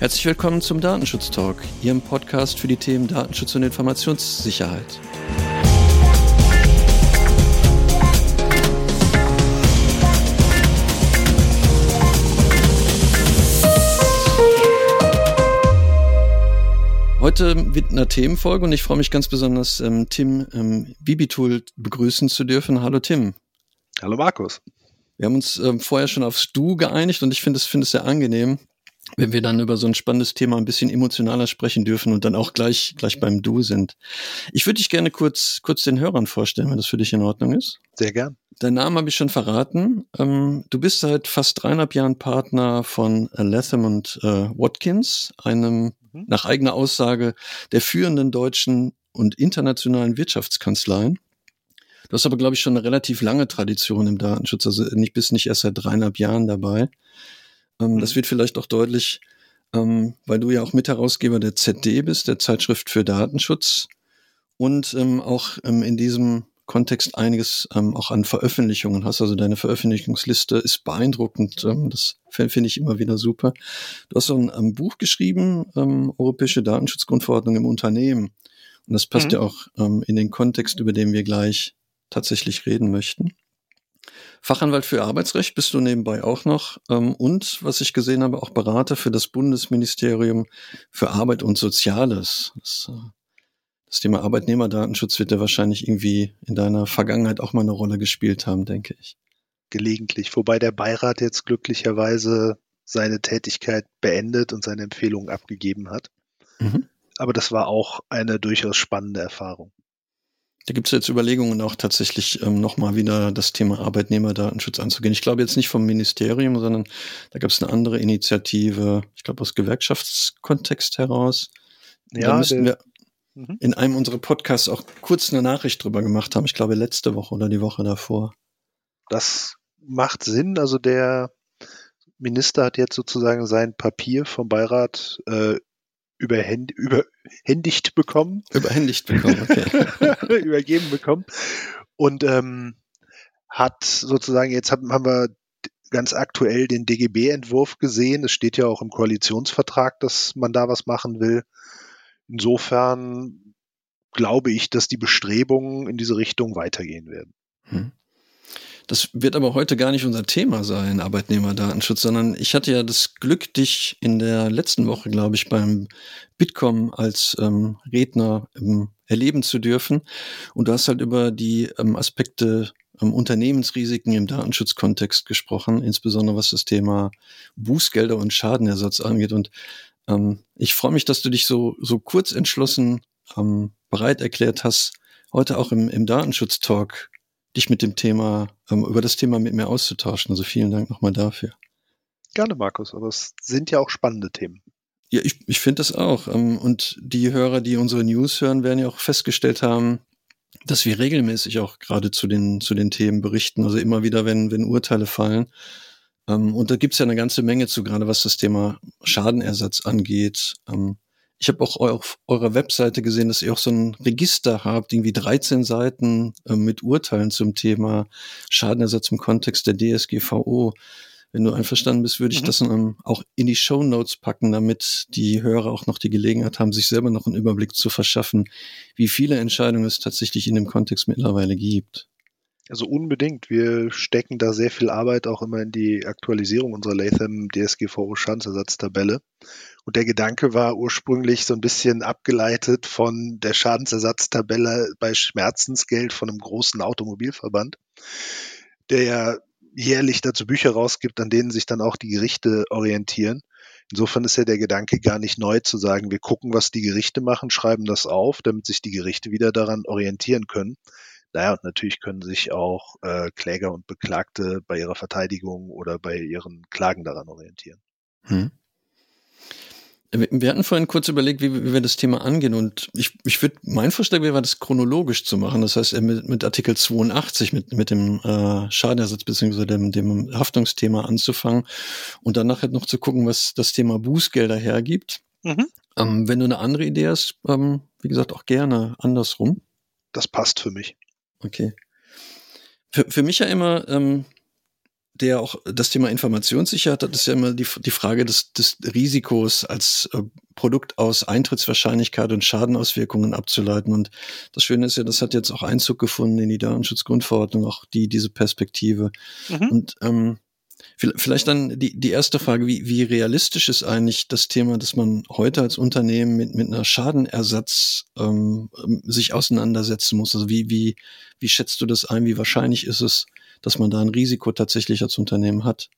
Herzlich willkommen zum Datenschutz Talk, Ihrem Podcast für die Themen Datenschutz und Informationssicherheit. Heute mit einer Themenfolge und ich freue mich ganz besonders, ähm, Tim ähm, Bibitool begrüßen zu dürfen. Hallo Tim. Hallo Markus. Wir haben uns ähm, vorher schon aufs Du geeinigt und ich finde es, finde es sehr angenehm, wenn wir dann über so ein spannendes Thema ein bisschen emotionaler sprechen dürfen und dann auch gleich, gleich beim Du sind. Ich würde dich gerne kurz, kurz den Hörern vorstellen, wenn das für dich in Ordnung ist. Sehr gern. Deinen Namen habe ich schon verraten. Ähm, du bist seit fast dreieinhalb Jahren Partner von Latham und äh, Watkins, einem mhm. nach eigener Aussage der führenden deutschen und internationalen Wirtschaftskanzleien. Du hast aber, glaube ich, schon eine relativ lange Tradition im Datenschutz, also nicht bist nicht erst seit dreieinhalb Jahren dabei. Ähm, mhm. Das wird vielleicht auch deutlich, ähm, weil du ja auch Mitherausgeber der ZD bist, der Zeitschrift für Datenschutz und ähm, auch ähm, in diesem Kontext einiges ähm, auch an Veröffentlichungen hast. Also deine Veröffentlichungsliste ist beeindruckend. Ähm, das finde ich immer wieder super. Du hast so ein, Buch geschrieben, Europäische Datenschutzgrundverordnung im Unternehmen. Und das passt mhm. ja auch in den Kontext, über den wir gleich tatsächlich reden möchten. Fachanwalt für Arbeitsrecht bist du nebenbei auch noch ähm, und, was ich gesehen habe, auch Berater für das Bundesministerium für Arbeit und Soziales. Das, äh, das Thema Arbeitnehmerdatenschutz wird ja wahrscheinlich irgendwie in deiner Vergangenheit auch mal eine Rolle gespielt haben, denke ich. Gelegentlich, wobei der Beirat jetzt glücklicherweise seine Tätigkeit beendet und seine Empfehlungen abgegeben hat. Mhm. Aber das war auch eine durchaus spannende Erfahrung. Da gibt es jetzt Überlegungen, auch tatsächlich ähm, nochmal wieder das Thema Arbeitnehmerdatenschutz anzugehen. Ich glaube jetzt nicht vom Ministerium, sondern da gab es eine andere Initiative, ich glaube aus Gewerkschaftskontext heraus. Ja, da müssten wir mhm. in einem unserer Podcasts auch kurz eine Nachricht drüber gemacht haben. Ich glaube letzte Woche oder die Woche davor. Das macht Sinn. Also der Minister hat jetzt sozusagen sein Papier vom Beirat äh, überhänd, überhändigt bekommen. Überhändigt bekommen, okay. Übergeben bekommen. Und ähm, hat sozusagen, jetzt haben, haben wir ganz aktuell den DGB-Entwurf gesehen. Es steht ja auch im Koalitionsvertrag, dass man da was machen will. Insofern glaube ich, dass die Bestrebungen in diese Richtung weitergehen werden. Hm. Das wird aber heute gar nicht unser Thema sein, Arbeitnehmerdatenschutz, sondern ich hatte ja das Glück, dich in der letzten Woche, glaube ich, beim Bitkom als ähm, Redner ähm, erleben zu dürfen. Und du hast halt über die ähm, Aspekte ähm, Unternehmensrisiken im Datenschutzkontext gesprochen, insbesondere was das Thema Bußgelder und Schadenersatz angeht. Und ähm, ich freue mich, dass du dich so, so kurz entschlossen ähm, bereit erklärt hast, heute auch im, im Datenschutz-Talk dich mit dem Thema, ähm, über das Thema mit mir auszutauschen. Also vielen Dank nochmal dafür. Gerne, Markus, aber es sind ja auch spannende Themen. Ja, ich, ich finde das auch. Ähm, und die Hörer, die unsere News hören, werden ja auch festgestellt haben, dass wir regelmäßig auch gerade zu den, zu den Themen berichten. Also immer wieder, wenn, wenn Urteile fallen. Ähm, und da gibt's ja eine ganze Menge zu, gerade was das Thema Schadenersatz angeht. Ich habe auch auf eurer Webseite gesehen, dass ihr auch so ein Register habt, irgendwie 13 Seiten äh, mit Urteilen zum Thema Schadenersatz im Kontext der DSGVO. Wenn du einverstanden bist, würde ich mhm. das ähm, auch in die Show Notes packen, damit die Hörer auch noch die Gelegenheit haben, sich selber noch einen Überblick zu verschaffen, wie viele Entscheidungen es tatsächlich in dem Kontext mittlerweile gibt. Also unbedingt. Wir stecken da sehr viel Arbeit auch immer in die Aktualisierung unserer Latham DSGVO Schadensersatztabelle. Und der Gedanke war ursprünglich so ein bisschen abgeleitet von der Schadensersatztabelle bei Schmerzensgeld von einem großen Automobilverband, der ja jährlich dazu Bücher rausgibt, an denen sich dann auch die Gerichte orientieren. Insofern ist ja der Gedanke gar nicht neu zu sagen, wir gucken, was die Gerichte machen, schreiben das auf, damit sich die Gerichte wieder daran orientieren können. Naja, und natürlich können sich auch äh, Kläger und Beklagte bei ihrer Verteidigung oder bei ihren Klagen daran orientieren. Hm. Wir hatten vorhin kurz überlegt, wie, wie wir das Thema angehen und ich, ich würde, mein Vorschlag wäre, das chronologisch zu machen. Das heißt, mit, mit Artikel 82, mit, mit dem äh, Schadenersatz bzw. Dem, dem Haftungsthema anzufangen und dann nachher noch zu gucken, was das Thema Bußgelder hergibt. Mhm. Ähm, wenn du eine andere Idee hast, ähm, wie gesagt, auch gerne andersrum. Das passt für mich. Okay. Für, für mich ja immer ähm, der auch das Thema Informationssicherheit hat, ist ja immer die, die Frage des, des Risikos als äh, Produkt aus Eintrittswahrscheinlichkeit und Schadenauswirkungen abzuleiten. Und das Schöne ist ja, das hat jetzt auch Einzug gefunden in die Datenschutzgrundverordnung, auch die, diese Perspektive. Mhm. Und ähm, Vielleicht dann die, die erste Frage, wie, wie realistisch ist eigentlich das Thema, dass man heute als Unternehmen mit, mit einer Schadenersatz ähm, sich auseinandersetzen muss? Also wie, wie, wie schätzt du das ein? Wie wahrscheinlich ist es, dass man da ein Risiko tatsächlich als Unternehmen hat?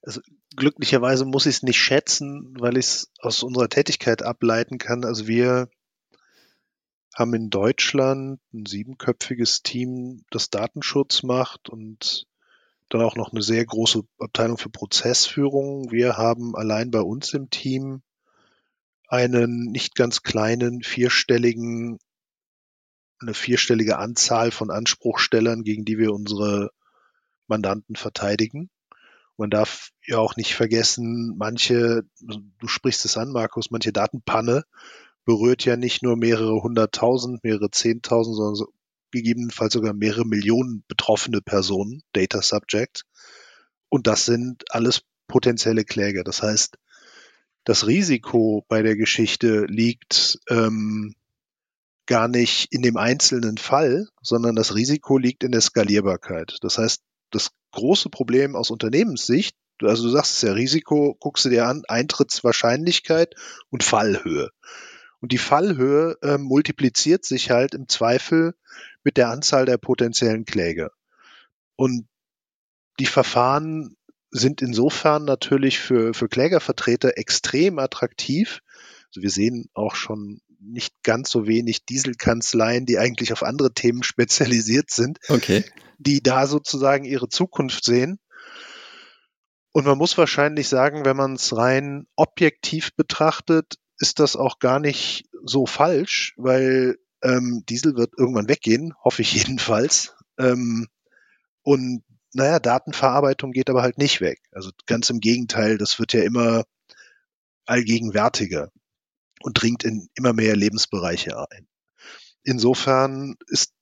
Also glücklicherweise muss ich es nicht schätzen, weil ich es aus unserer Tätigkeit ableiten kann. Also wir haben in Deutschland ein siebenköpfiges Team, das Datenschutz macht und dann auch noch eine sehr große Abteilung für Prozessführung. Wir haben allein bei uns im Team einen nicht ganz kleinen vierstelligen, eine vierstellige Anzahl von Anspruchstellern, gegen die wir unsere Mandanten verteidigen. Man darf ja auch nicht vergessen, manche, du sprichst es an, Markus, manche Datenpanne berührt ja nicht nur mehrere hunderttausend, mehrere zehntausend, sondern gegebenenfalls sogar mehrere Millionen betroffene Personen, Data Subject. Und das sind alles potenzielle Kläger. Das heißt, das Risiko bei der Geschichte liegt ähm, gar nicht in dem einzelnen Fall, sondern das Risiko liegt in der Skalierbarkeit. Das heißt, das große Problem aus Unternehmenssicht, also du sagst es ja, Risiko, guckst du dir an, Eintrittswahrscheinlichkeit und Fallhöhe. Und die Fallhöhe äh, multipliziert sich halt im Zweifel mit der Anzahl der potenziellen Kläger. Und die Verfahren sind insofern natürlich für, für Klägervertreter extrem attraktiv. Also wir sehen auch schon nicht ganz so wenig Dieselkanzleien, die eigentlich auf andere Themen spezialisiert sind, okay. die da sozusagen ihre Zukunft sehen. Und man muss wahrscheinlich sagen, wenn man es rein objektiv betrachtet, ist das auch gar nicht so falsch, weil ähm, Diesel wird irgendwann weggehen, hoffe ich jedenfalls. Ähm, und naja, Datenverarbeitung geht aber halt nicht weg. Also ganz im Gegenteil, das wird ja immer allgegenwärtiger und dringt in immer mehr Lebensbereiche ein. Insofern ist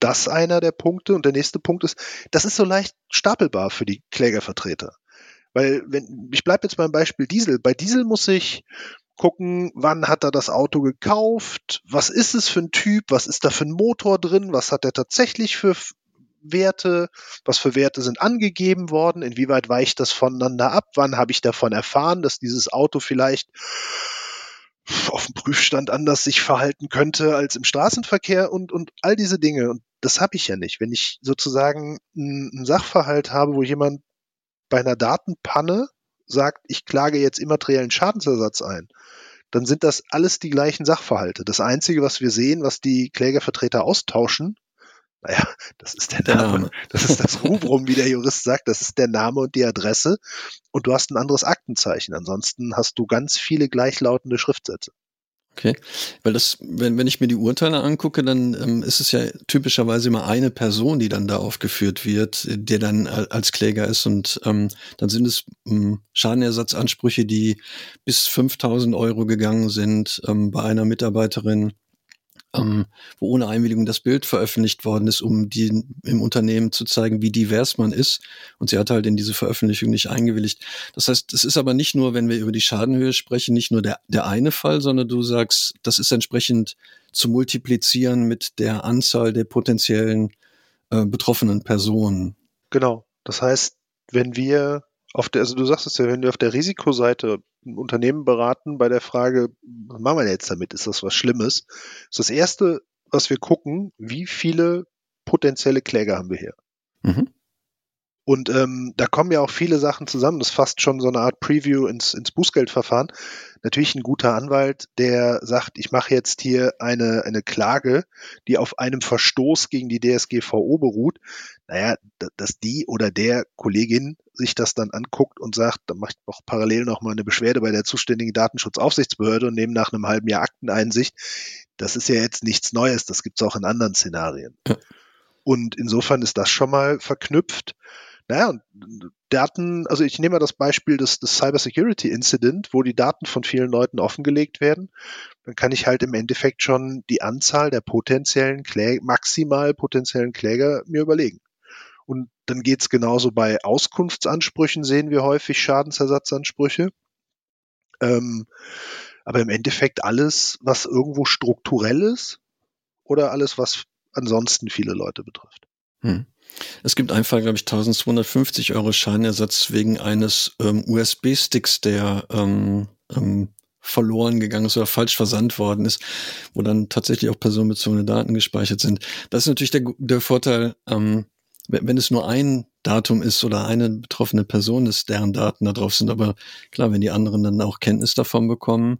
das einer der Punkte. Und der nächste Punkt ist, das ist so leicht stapelbar für die Klägervertreter. Weil, wenn, ich bleibe jetzt beim Beispiel Diesel. Bei Diesel muss ich gucken, wann hat er das Auto gekauft, was ist es für ein Typ, was ist da für ein Motor drin, was hat er tatsächlich für Werte, was für Werte sind angegeben worden, inwieweit weicht das voneinander ab, wann habe ich davon erfahren, dass dieses Auto vielleicht auf dem Prüfstand anders sich verhalten könnte als im Straßenverkehr und, und all diese Dinge. Und das habe ich ja nicht. Wenn ich sozusagen einen Sachverhalt habe, wo jemand bei einer Datenpanne sagt, ich klage jetzt immateriellen Schadensersatz ein, dann sind das alles die gleichen Sachverhalte. Das Einzige, was wir sehen, was die Klägervertreter austauschen, naja, das ist der. Name. Das ist das Rubrum, wie der Jurist sagt. Das ist der Name und die Adresse. Und du hast ein anderes Aktenzeichen. Ansonsten hast du ganz viele gleichlautende Schriftsätze. Okay, weil das, wenn, wenn ich mir die Urteile angucke, dann ähm, ist es ja typischerweise immer eine Person, die dann da aufgeführt wird, der dann als Kläger ist. Und ähm, dann sind es ähm, Schadenersatzansprüche, die bis 5000 Euro gegangen sind ähm, bei einer Mitarbeiterin ähm, wo ohne Einwilligung das Bild veröffentlicht worden ist, um die im Unternehmen zu zeigen, wie divers man ist. Und sie hat halt in diese Veröffentlichung nicht eingewilligt. Das heißt, es ist aber nicht nur, wenn wir über die Schadenhöhe sprechen, nicht nur der, der eine Fall, sondern du sagst, das ist entsprechend zu multiplizieren mit der Anzahl der potenziellen äh, betroffenen Personen. Genau. Das heißt, wenn wir der, also du sagst es ja, wenn wir auf der Risikoseite ein Unternehmen beraten bei der Frage, was machen wir jetzt damit? Ist das was Schlimmes? ist das erste, was wir gucken, wie viele potenzielle Kläger haben wir hier? Mhm. Und ähm, da kommen ja auch viele Sachen zusammen. Das ist fast schon so eine Art Preview ins, ins Bußgeldverfahren. Natürlich ein guter Anwalt, der sagt, ich mache jetzt hier eine, eine Klage, die auf einem Verstoß gegen die DSGVO beruht. Naja, dass die oder der Kollegin sich das dann anguckt und sagt, dann mache ich auch parallel nochmal eine Beschwerde bei der zuständigen Datenschutzaufsichtsbehörde und nehme nach einem halben Jahr Akteneinsicht. Das ist ja jetzt nichts Neues, das gibt es auch in anderen Szenarien. Ja. Und insofern ist das schon mal verknüpft. Naja, und Daten, also ich nehme mal das Beispiel des, des Cybersecurity Incident, wo die Daten von vielen Leuten offengelegt werden. Dann kann ich halt im Endeffekt schon die Anzahl der potenziellen Kläger, maximal potenziellen Kläger mir überlegen. Und dann geht's genauso bei Auskunftsansprüchen, sehen wir häufig Schadensersatzansprüche. Ähm, aber im Endeffekt alles, was irgendwo strukturell ist oder alles, was ansonsten viele Leute betrifft. Hm. Es gibt einen Fall, glaube ich, 1250 Euro Schadenersatz wegen eines ähm, USB-Sticks, der ähm, ähm, verloren gegangen ist oder falsch versandt worden ist, wo dann tatsächlich auch personenbezogene Daten gespeichert sind. Das ist natürlich der, der Vorteil, ähm, wenn, wenn es nur ein Datum ist oder eine betroffene Person ist, deren Daten da drauf sind. Aber klar, wenn die anderen dann auch Kenntnis davon bekommen,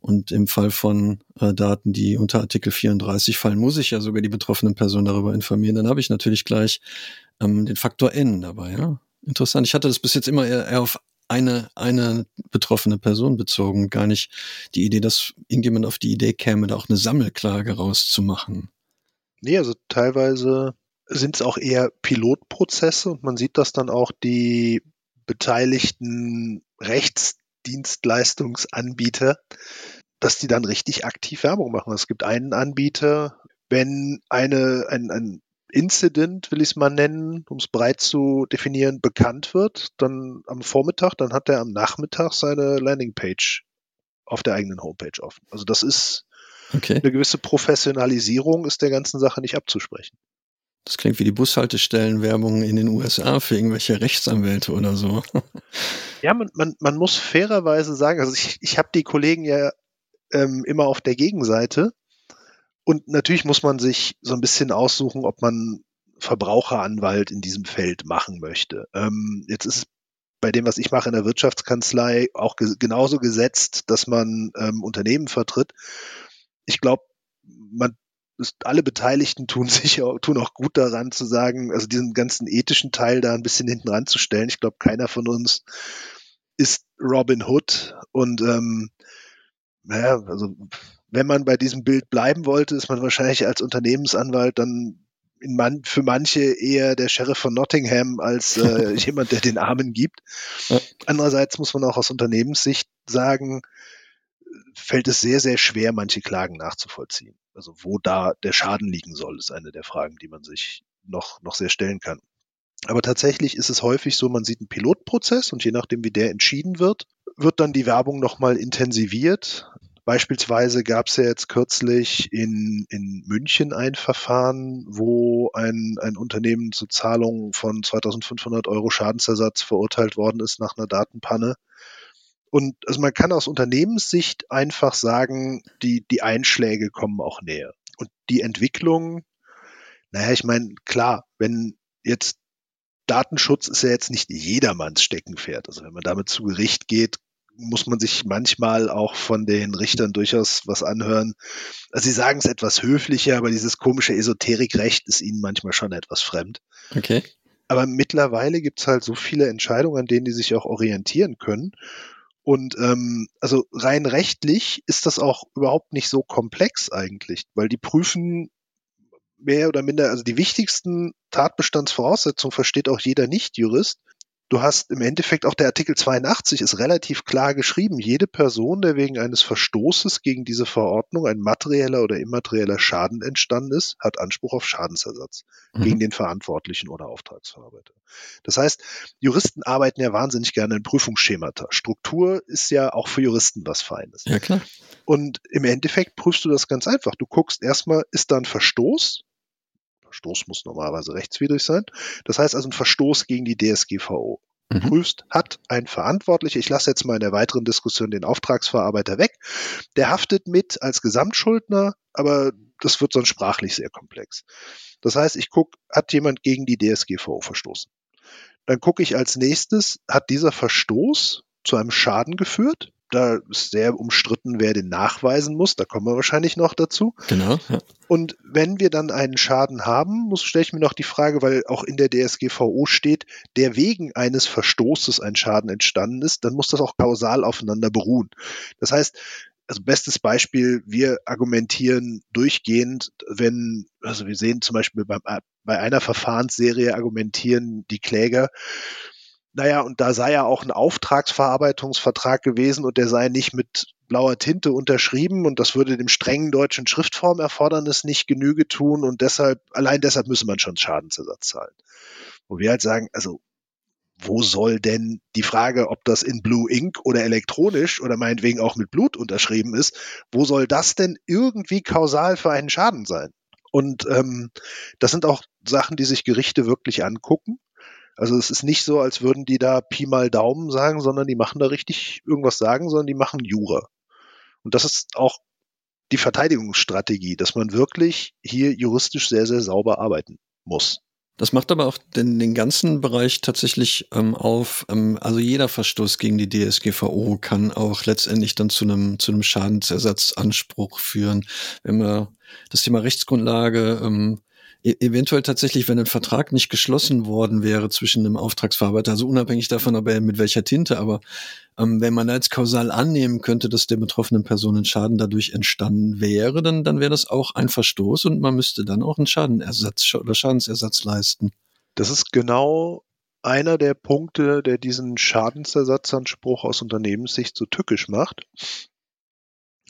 und im Fall von äh, Daten, die unter Artikel 34 fallen, muss ich ja sogar die betroffenen Personen darüber informieren. Dann habe ich natürlich gleich ähm, den Faktor N dabei. Ja? Interessant. Ich hatte das bis jetzt immer eher, eher auf eine, eine betroffene Person bezogen, gar nicht die Idee, dass irgendjemand auf die Idee käme, da auch eine Sammelklage rauszumachen. Nee, also teilweise sind es auch eher Pilotprozesse und man sieht, dass dann auch die beteiligten Rechtsdienstleistungsanbieter, dass die dann richtig aktiv Werbung machen. Es gibt einen Anbieter, wenn eine, ein, ein Incident, will ich es mal nennen, um es breit zu definieren, bekannt wird, dann am Vormittag, dann hat er am Nachmittag seine Landingpage auf der eigenen Homepage offen. Also das ist okay. eine gewisse Professionalisierung ist der ganzen Sache nicht abzusprechen. Das klingt wie die Bushaltestellenwerbung in den USA für irgendwelche Rechtsanwälte oder so. Ja, man, man, man muss fairerweise sagen, also ich, ich habe die Kollegen ja ähm, immer auf der Gegenseite und natürlich muss man sich so ein bisschen aussuchen, ob man Verbraucheranwalt in diesem Feld machen möchte. Ähm, jetzt ist es bei dem, was ich mache in der Wirtschaftskanzlei, auch ge genauso gesetzt, dass man ähm, Unternehmen vertritt. Ich glaube, man ist, alle Beteiligten tun sich auch, tun auch gut daran zu sagen, also diesen ganzen ethischen Teil da ein bisschen hinten ranzustellen. Ich glaube, keiner von uns ist Robin Hood und ähm, naja, also wenn man bei diesem Bild bleiben wollte, ist man wahrscheinlich als Unternehmensanwalt dann man, für manche eher der Sheriff von Nottingham als äh, jemand, der den Armen gibt. Andererseits muss man auch aus Unternehmenssicht sagen, fällt es sehr, sehr schwer, manche Klagen nachzuvollziehen. Also wo da der Schaden liegen soll, ist eine der Fragen, die man sich noch, noch sehr stellen kann. Aber tatsächlich ist es häufig so, man sieht einen Pilotprozess und je nachdem, wie der entschieden wird, wird dann die Werbung nochmal intensiviert. Beispielsweise gab es ja jetzt kürzlich in, in München ein Verfahren, wo ein, ein Unternehmen zur Zahlung von 2500 Euro Schadensersatz verurteilt worden ist nach einer Datenpanne. Und also man kann aus Unternehmenssicht einfach sagen, die, die Einschläge kommen auch näher. Und die Entwicklung, naja, ich meine, klar, wenn jetzt Datenschutz ist ja jetzt nicht jedermanns Steckenpferd. Also wenn man damit zu Gericht geht, muss man sich manchmal auch von den Richtern durchaus was anhören. Also sie sagen es etwas höflicher, aber dieses komische Esoterikrecht ist ihnen manchmal schon etwas fremd. Okay. Aber mittlerweile gibt es halt so viele Entscheidungen, an denen die sich auch orientieren können. Und ähm, also rein rechtlich ist das auch überhaupt nicht so komplex eigentlich, weil die prüfen mehr oder minder, also die wichtigsten Tatbestandsvoraussetzungen versteht auch jeder Nicht-Jurist. Du hast im Endeffekt auch der Artikel 82 ist relativ klar geschrieben. Jede Person, der wegen eines Verstoßes gegen diese Verordnung ein materieller oder immaterieller Schaden entstanden ist, hat Anspruch auf Schadensersatz mhm. gegen den Verantwortlichen oder Auftragsverarbeiter. Das heißt, Juristen arbeiten ja wahnsinnig gerne in Prüfungsschemata. Struktur ist ja auch für Juristen was Feines. Ja, klar. Und im Endeffekt prüfst du das ganz einfach. Du guckst erstmal, ist da ein Verstoß? Verstoß muss normalerweise rechtswidrig sein. Das heißt also ein Verstoß gegen die DSGVO. Mhm. Prüfst, hat ein Verantwortlicher, ich lasse jetzt mal in der weiteren Diskussion den Auftragsverarbeiter weg, der haftet mit als Gesamtschuldner, aber das wird sonst sprachlich sehr komplex. Das heißt, ich gucke, hat jemand gegen die DSGVO verstoßen? Dann gucke ich als nächstes, hat dieser Verstoß zu einem Schaden geführt? Da ist sehr umstritten, wer den nachweisen muss. Da kommen wir wahrscheinlich noch dazu. Genau. Ja. Und wenn wir dann einen Schaden haben, muss stelle ich mir noch die Frage, weil auch in der DSGVO steht, der wegen eines Verstoßes ein Schaden entstanden ist, dann muss das auch kausal aufeinander beruhen. Das heißt, also bestes Beispiel, wir argumentieren durchgehend, wenn, also wir sehen zum Beispiel beim, bei einer Verfahrensserie argumentieren die Kläger, naja, und da sei ja auch ein Auftragsverarbeitungsvertrag gewesen und der sei nicht mit blauer Tinte unterschrieben und das würde dem strengen deutschen Schriftformerfordernis nicht Genüge tun und deshalb, allein deshalb müsse man schon Schadensersatz zahlen. Wo wir halt sagen, also wo soll denn die Frage, ob das in Blue Ink oder elektronisch oder meinetwegen auch mit Blut unterschrieben ist, wo soll das denn irgendwie kausal für einen Schaden sein? Und ähm, das sind auch Sachen, die sich Gerichte wirklich angucken. Also es ist nicht so, als würden die da Pi mal Daumen sagen, sondern die machen da richtig irgendwas sagen, sondern die machen Jura. Und das ist auch die Verteidigungsstrategie, dass man wirklich hier juristisch sehr, sehr sauber arbeiten muss. Das macht aber auch den, den ganzen Bereich tatsächlich ähm, auf. Ähm, also jeder Verstoß gegen die DSGVO kann auch letztendlich dann zu einem zu einem Schadensersatzanspruch führen. Wenn wir das Thema Rechtsgrundlage ähm, eventuell tatsächlich, wenn ein Vertrag nicht geschlossen worden wäre zwischen einem Auftragsverarbeiter, also unabhängig davon, ob er mit welcher Tinte, aber ähm, wenn man als kausal annehmen könnte, dass der betroffenen Person ein Schaden dadurch entstanden wäre, dann, dann wäre das auch ein Verstoß und man müsste dann auch einen Schadenersatz oder Schadensersatz leisten. Das ist genau einer der Punkte, der diesen Schadensersatzanspruch aus Unternehmenssicht so tückisch macht.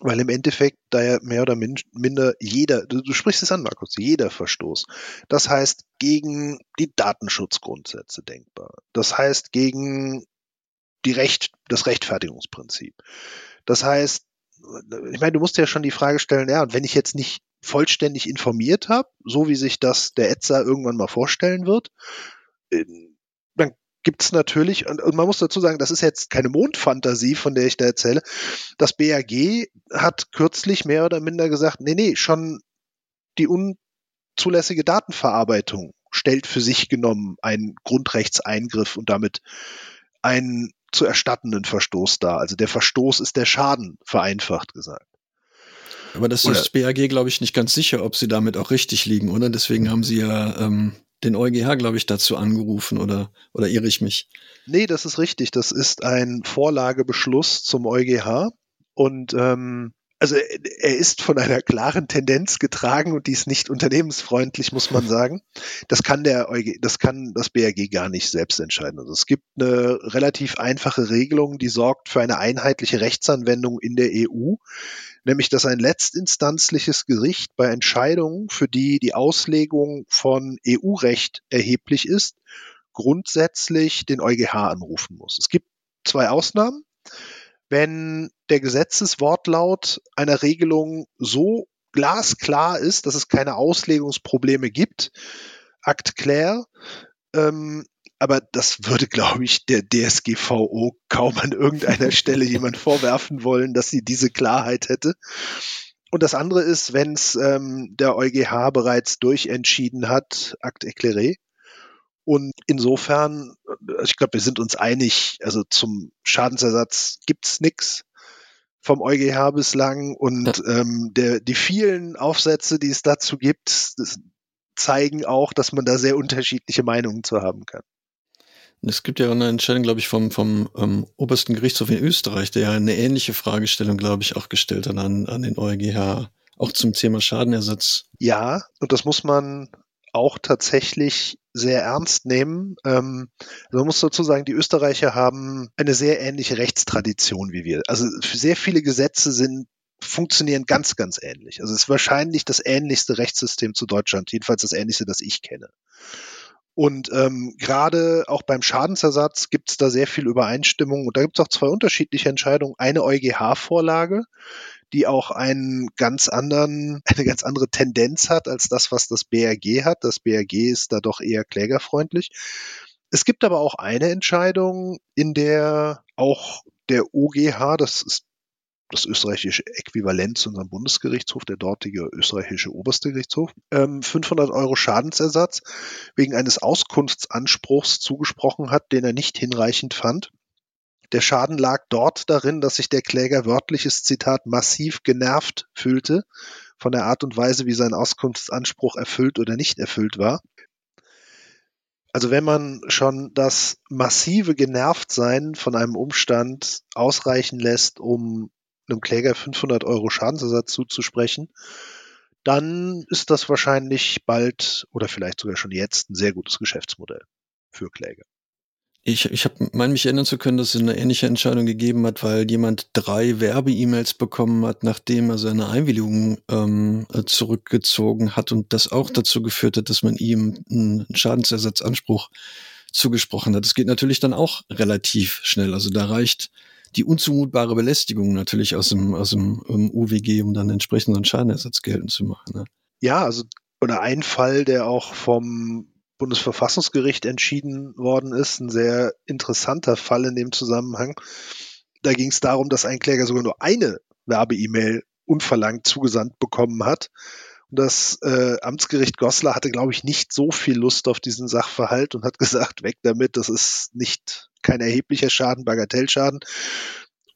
Weil im Endeffekt da ja mehr oder minder jeder, du, du, sprichst es an, Markus, jeder Verstoß. Das heißt gegen die Datenschutzgrundsätze denkbar. Das heißt gegen die Recht, das Rechtfertigungsprinzip. Das heißt, ich meine, du musst ja schon die Frage stellen, ja, und wenn ich jetzt nicht vollständig informiert habe, so wie sich das der Etzer irgendwann mal vorstellen wird, gibt es natürlich, und, und, man muss dazu sagen, das ist jetzt keine Mondfantasie, von der ich da erzähle. Das BAG hat kürzlich mehr oder minder gesagt, nee, nee, schon die unzulässige Datenverarbeitung stellt für sich genommen einen Grundrechtseingriff und damit einen zu erstattenden Verstoß dar. Also der Verstoß ist der Schaden, vereinfacht gesagt. Aber das ist das BAG, glaube ich, nicht ganz sicher, ob sie damit auch richtig liegen, oder? Deswegen haben sie ja ähm, den EuGH, glaube ich, dazu angerufen oder, oder irre ich mich? Nee, das ist richtig. Das ist ein Vorlagebeschluss zum EuGH. Und ähm, also er ist von einer klaren Tendenz getragen und die ist nicht unternehmensfreundlich, muss man sagen. Das kann der EuG, das kann das BRG gar nicht selbst entscheiden. Also es gibt eine relativ einfache Regelung, die sorgt für eine einheitliche Rechtsanwendung in der EU, nämlich dass ein letztinstanzliches Gericht bei Entscheidungen, für die die Auslegung von EU-Recht erheblich ist, grundsätzlich den EuGH anrufen muss. Es gibt zwei Ausnahmen wenn der Gesetzeswortlaut einer Regelung so glasklar ist, dass es keine Auslegungsprobleme gibt. Akt clair. Ähm, aber das würde, glaube ich, der DSGVO kaum an irgendeiner Stelle jemand vorwerfen wollen, dass sie diese Klarheit hätte. Und das andere ist, wenn es ähm, der EuGH bereits durchentschieden hat, Akt éclairé, und insofern, äh, ich glaube, wir sind uns einig, also zum Schadensersatz gibt's nix vom EuGH bislang und ja. ähm, der, die vielen Aufsätze, die es dazu gibt, zeigen auch, dass man da sehr unterschiedliche Meinungen zu haben kann. Es gibt ja eine Entscheidung, glaube ich, vom, vom ähm, obersten Gerichtshof in Österreich, der ja eine ähnliche Fragestellung, glaube ich, auch gestellt hat an, an den EuGH, auch zum Thema Schadenersatz. Ja, und das muss man auch tatsächlich sehr ernst nehmen. Ähm, man muss dazu sagen, die Österreicher haben eine sehr ähnliche Rechtstradition wie wir. Also sehr viele Gesetze sind funktionieren ganz, ganz ähnlich. Also es ist wahrscheinlich das ähnlichste Rechtssystem zu Deutschland, jedenfalls das ähnlichste, das ich kenne. Und ähm, gerade auch beim Schadensersatz gibt es da sehr viel Übereinstimmung. Und da gibt es auch zwei unterschiedliche Entscheidungen. Eine EuGH-Vorlage, die auch einen ganz anderen, eine ganz andere Tendenz hat als das, was das BRG hat. Das BRG ist da doch eher klägerfreundlich. Es gibt aber auch eine Entscheidung, in der auch der OGH, das ist das österreichische Äquivalent zu unserem Bundesgerichtshof, der dortige österreichische oberste Gerichtshof, 500 ähm, Euro Schadensersatz wegen eines Auskunftsanspruchs zugesprochen hat, den er nicht hinreichend fand. Der Schaden lag dort darin, dass sich der Kläger wörtliches Zitat massiv genervt fühlte von der Art und Weise, wie sein Auskunftsanspruch erfüllt oder nicht erfüllt war. Also wenn man schon das massive Genervtsein von einem Umstand ausreichen lässt, um einem Kläger 500 Euro Schadensersatz zuzusprechen, dann ist das wahrscheinlich bald oder vielleicht sogar schon jetzt ein sehr gutes Geschäftsmodell für Kläger. Ich, ich meine mich erinnern zu können, dass es eine ähnliche Entscheidung gegeben hat, weil jemand drei Werbe-E-Mails bekommen hat, nachdem er seine Einwilligung ähm, zurückgezogen hat und das auch dazu geführt hat, dass man ihm einen Schadensersatzanspruch zugesprochen hat. Das geht natürlich dann auch relativ schnell. Also da reicht die unzumutbare Belästigung natürlich aus dem, aus dem um ähm, UWG, um dann entsprechend einen Schadenersatz geltend zu machen. Ne? Ja, also oder ein Fall, der auch vom Bundesverfassungsgericht entschieden worden ist. Ein sehr interessanter Fall in dem Zusammenhang. Da ging es darum, dass ein Kläger sogar nur eine Werbe-E-Mail unverlangt zugesandt bekommen hat. Und das äh, Amtsgericht Goslar hatte, glaube ich, nicht so viel Lust auf diesen Sachverhalt und hat gesagt, weg damit, das ist nicht kein erheblicher Schaden, Bagatellschaden.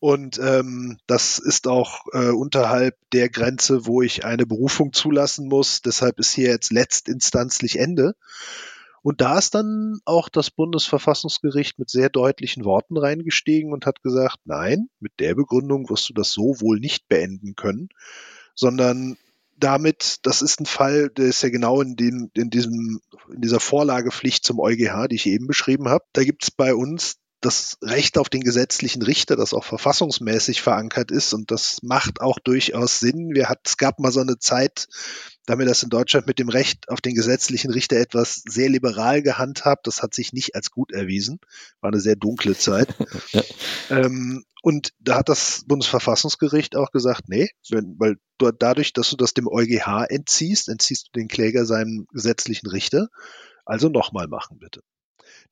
Und ähm, das ist auch äh, unterhalb der Grenze, wo ich eine Berufung zulassen muss. Deshalb ist hier jetzt letztinstanzlich Ende. Und da ist dann auch das Bundesverfassungsgericht mit sehr deutlichen Worten reingestiegen und hat gesagt, nein, mit der Begründung wirst du das so wohl nicht beenden können, sondern damit, das ist ein Fall, der ist ja genau in, dem, in, diesem, in dieser Vorlagepflicht zum EuGH, die ich eben beschrieben habe. Da gibt es bei uns das Recht auf den gesetzlichen Richter, das auch verfassungsmäßig verankert ist. Und das macht auch durchaus Sinn. Wir hat, es gab mal so eine Zeit, da haben wir das in Deutschland mit dem Recht auf den gesetzlichen Richter etwas sehr liberal gehandhabt. Das hat sich nicht als gut erwiesen. War eine sehr dunkle Zeit. ja. ähm, und da hat das Bundesverfassungsgericht auch gesagt, nee, wenn, weil du, dadurch, dass du das dem EuGH entziehst, entziehst du den Kläger seinem gesetzlichen Richter. Also nochmal machen, bitte.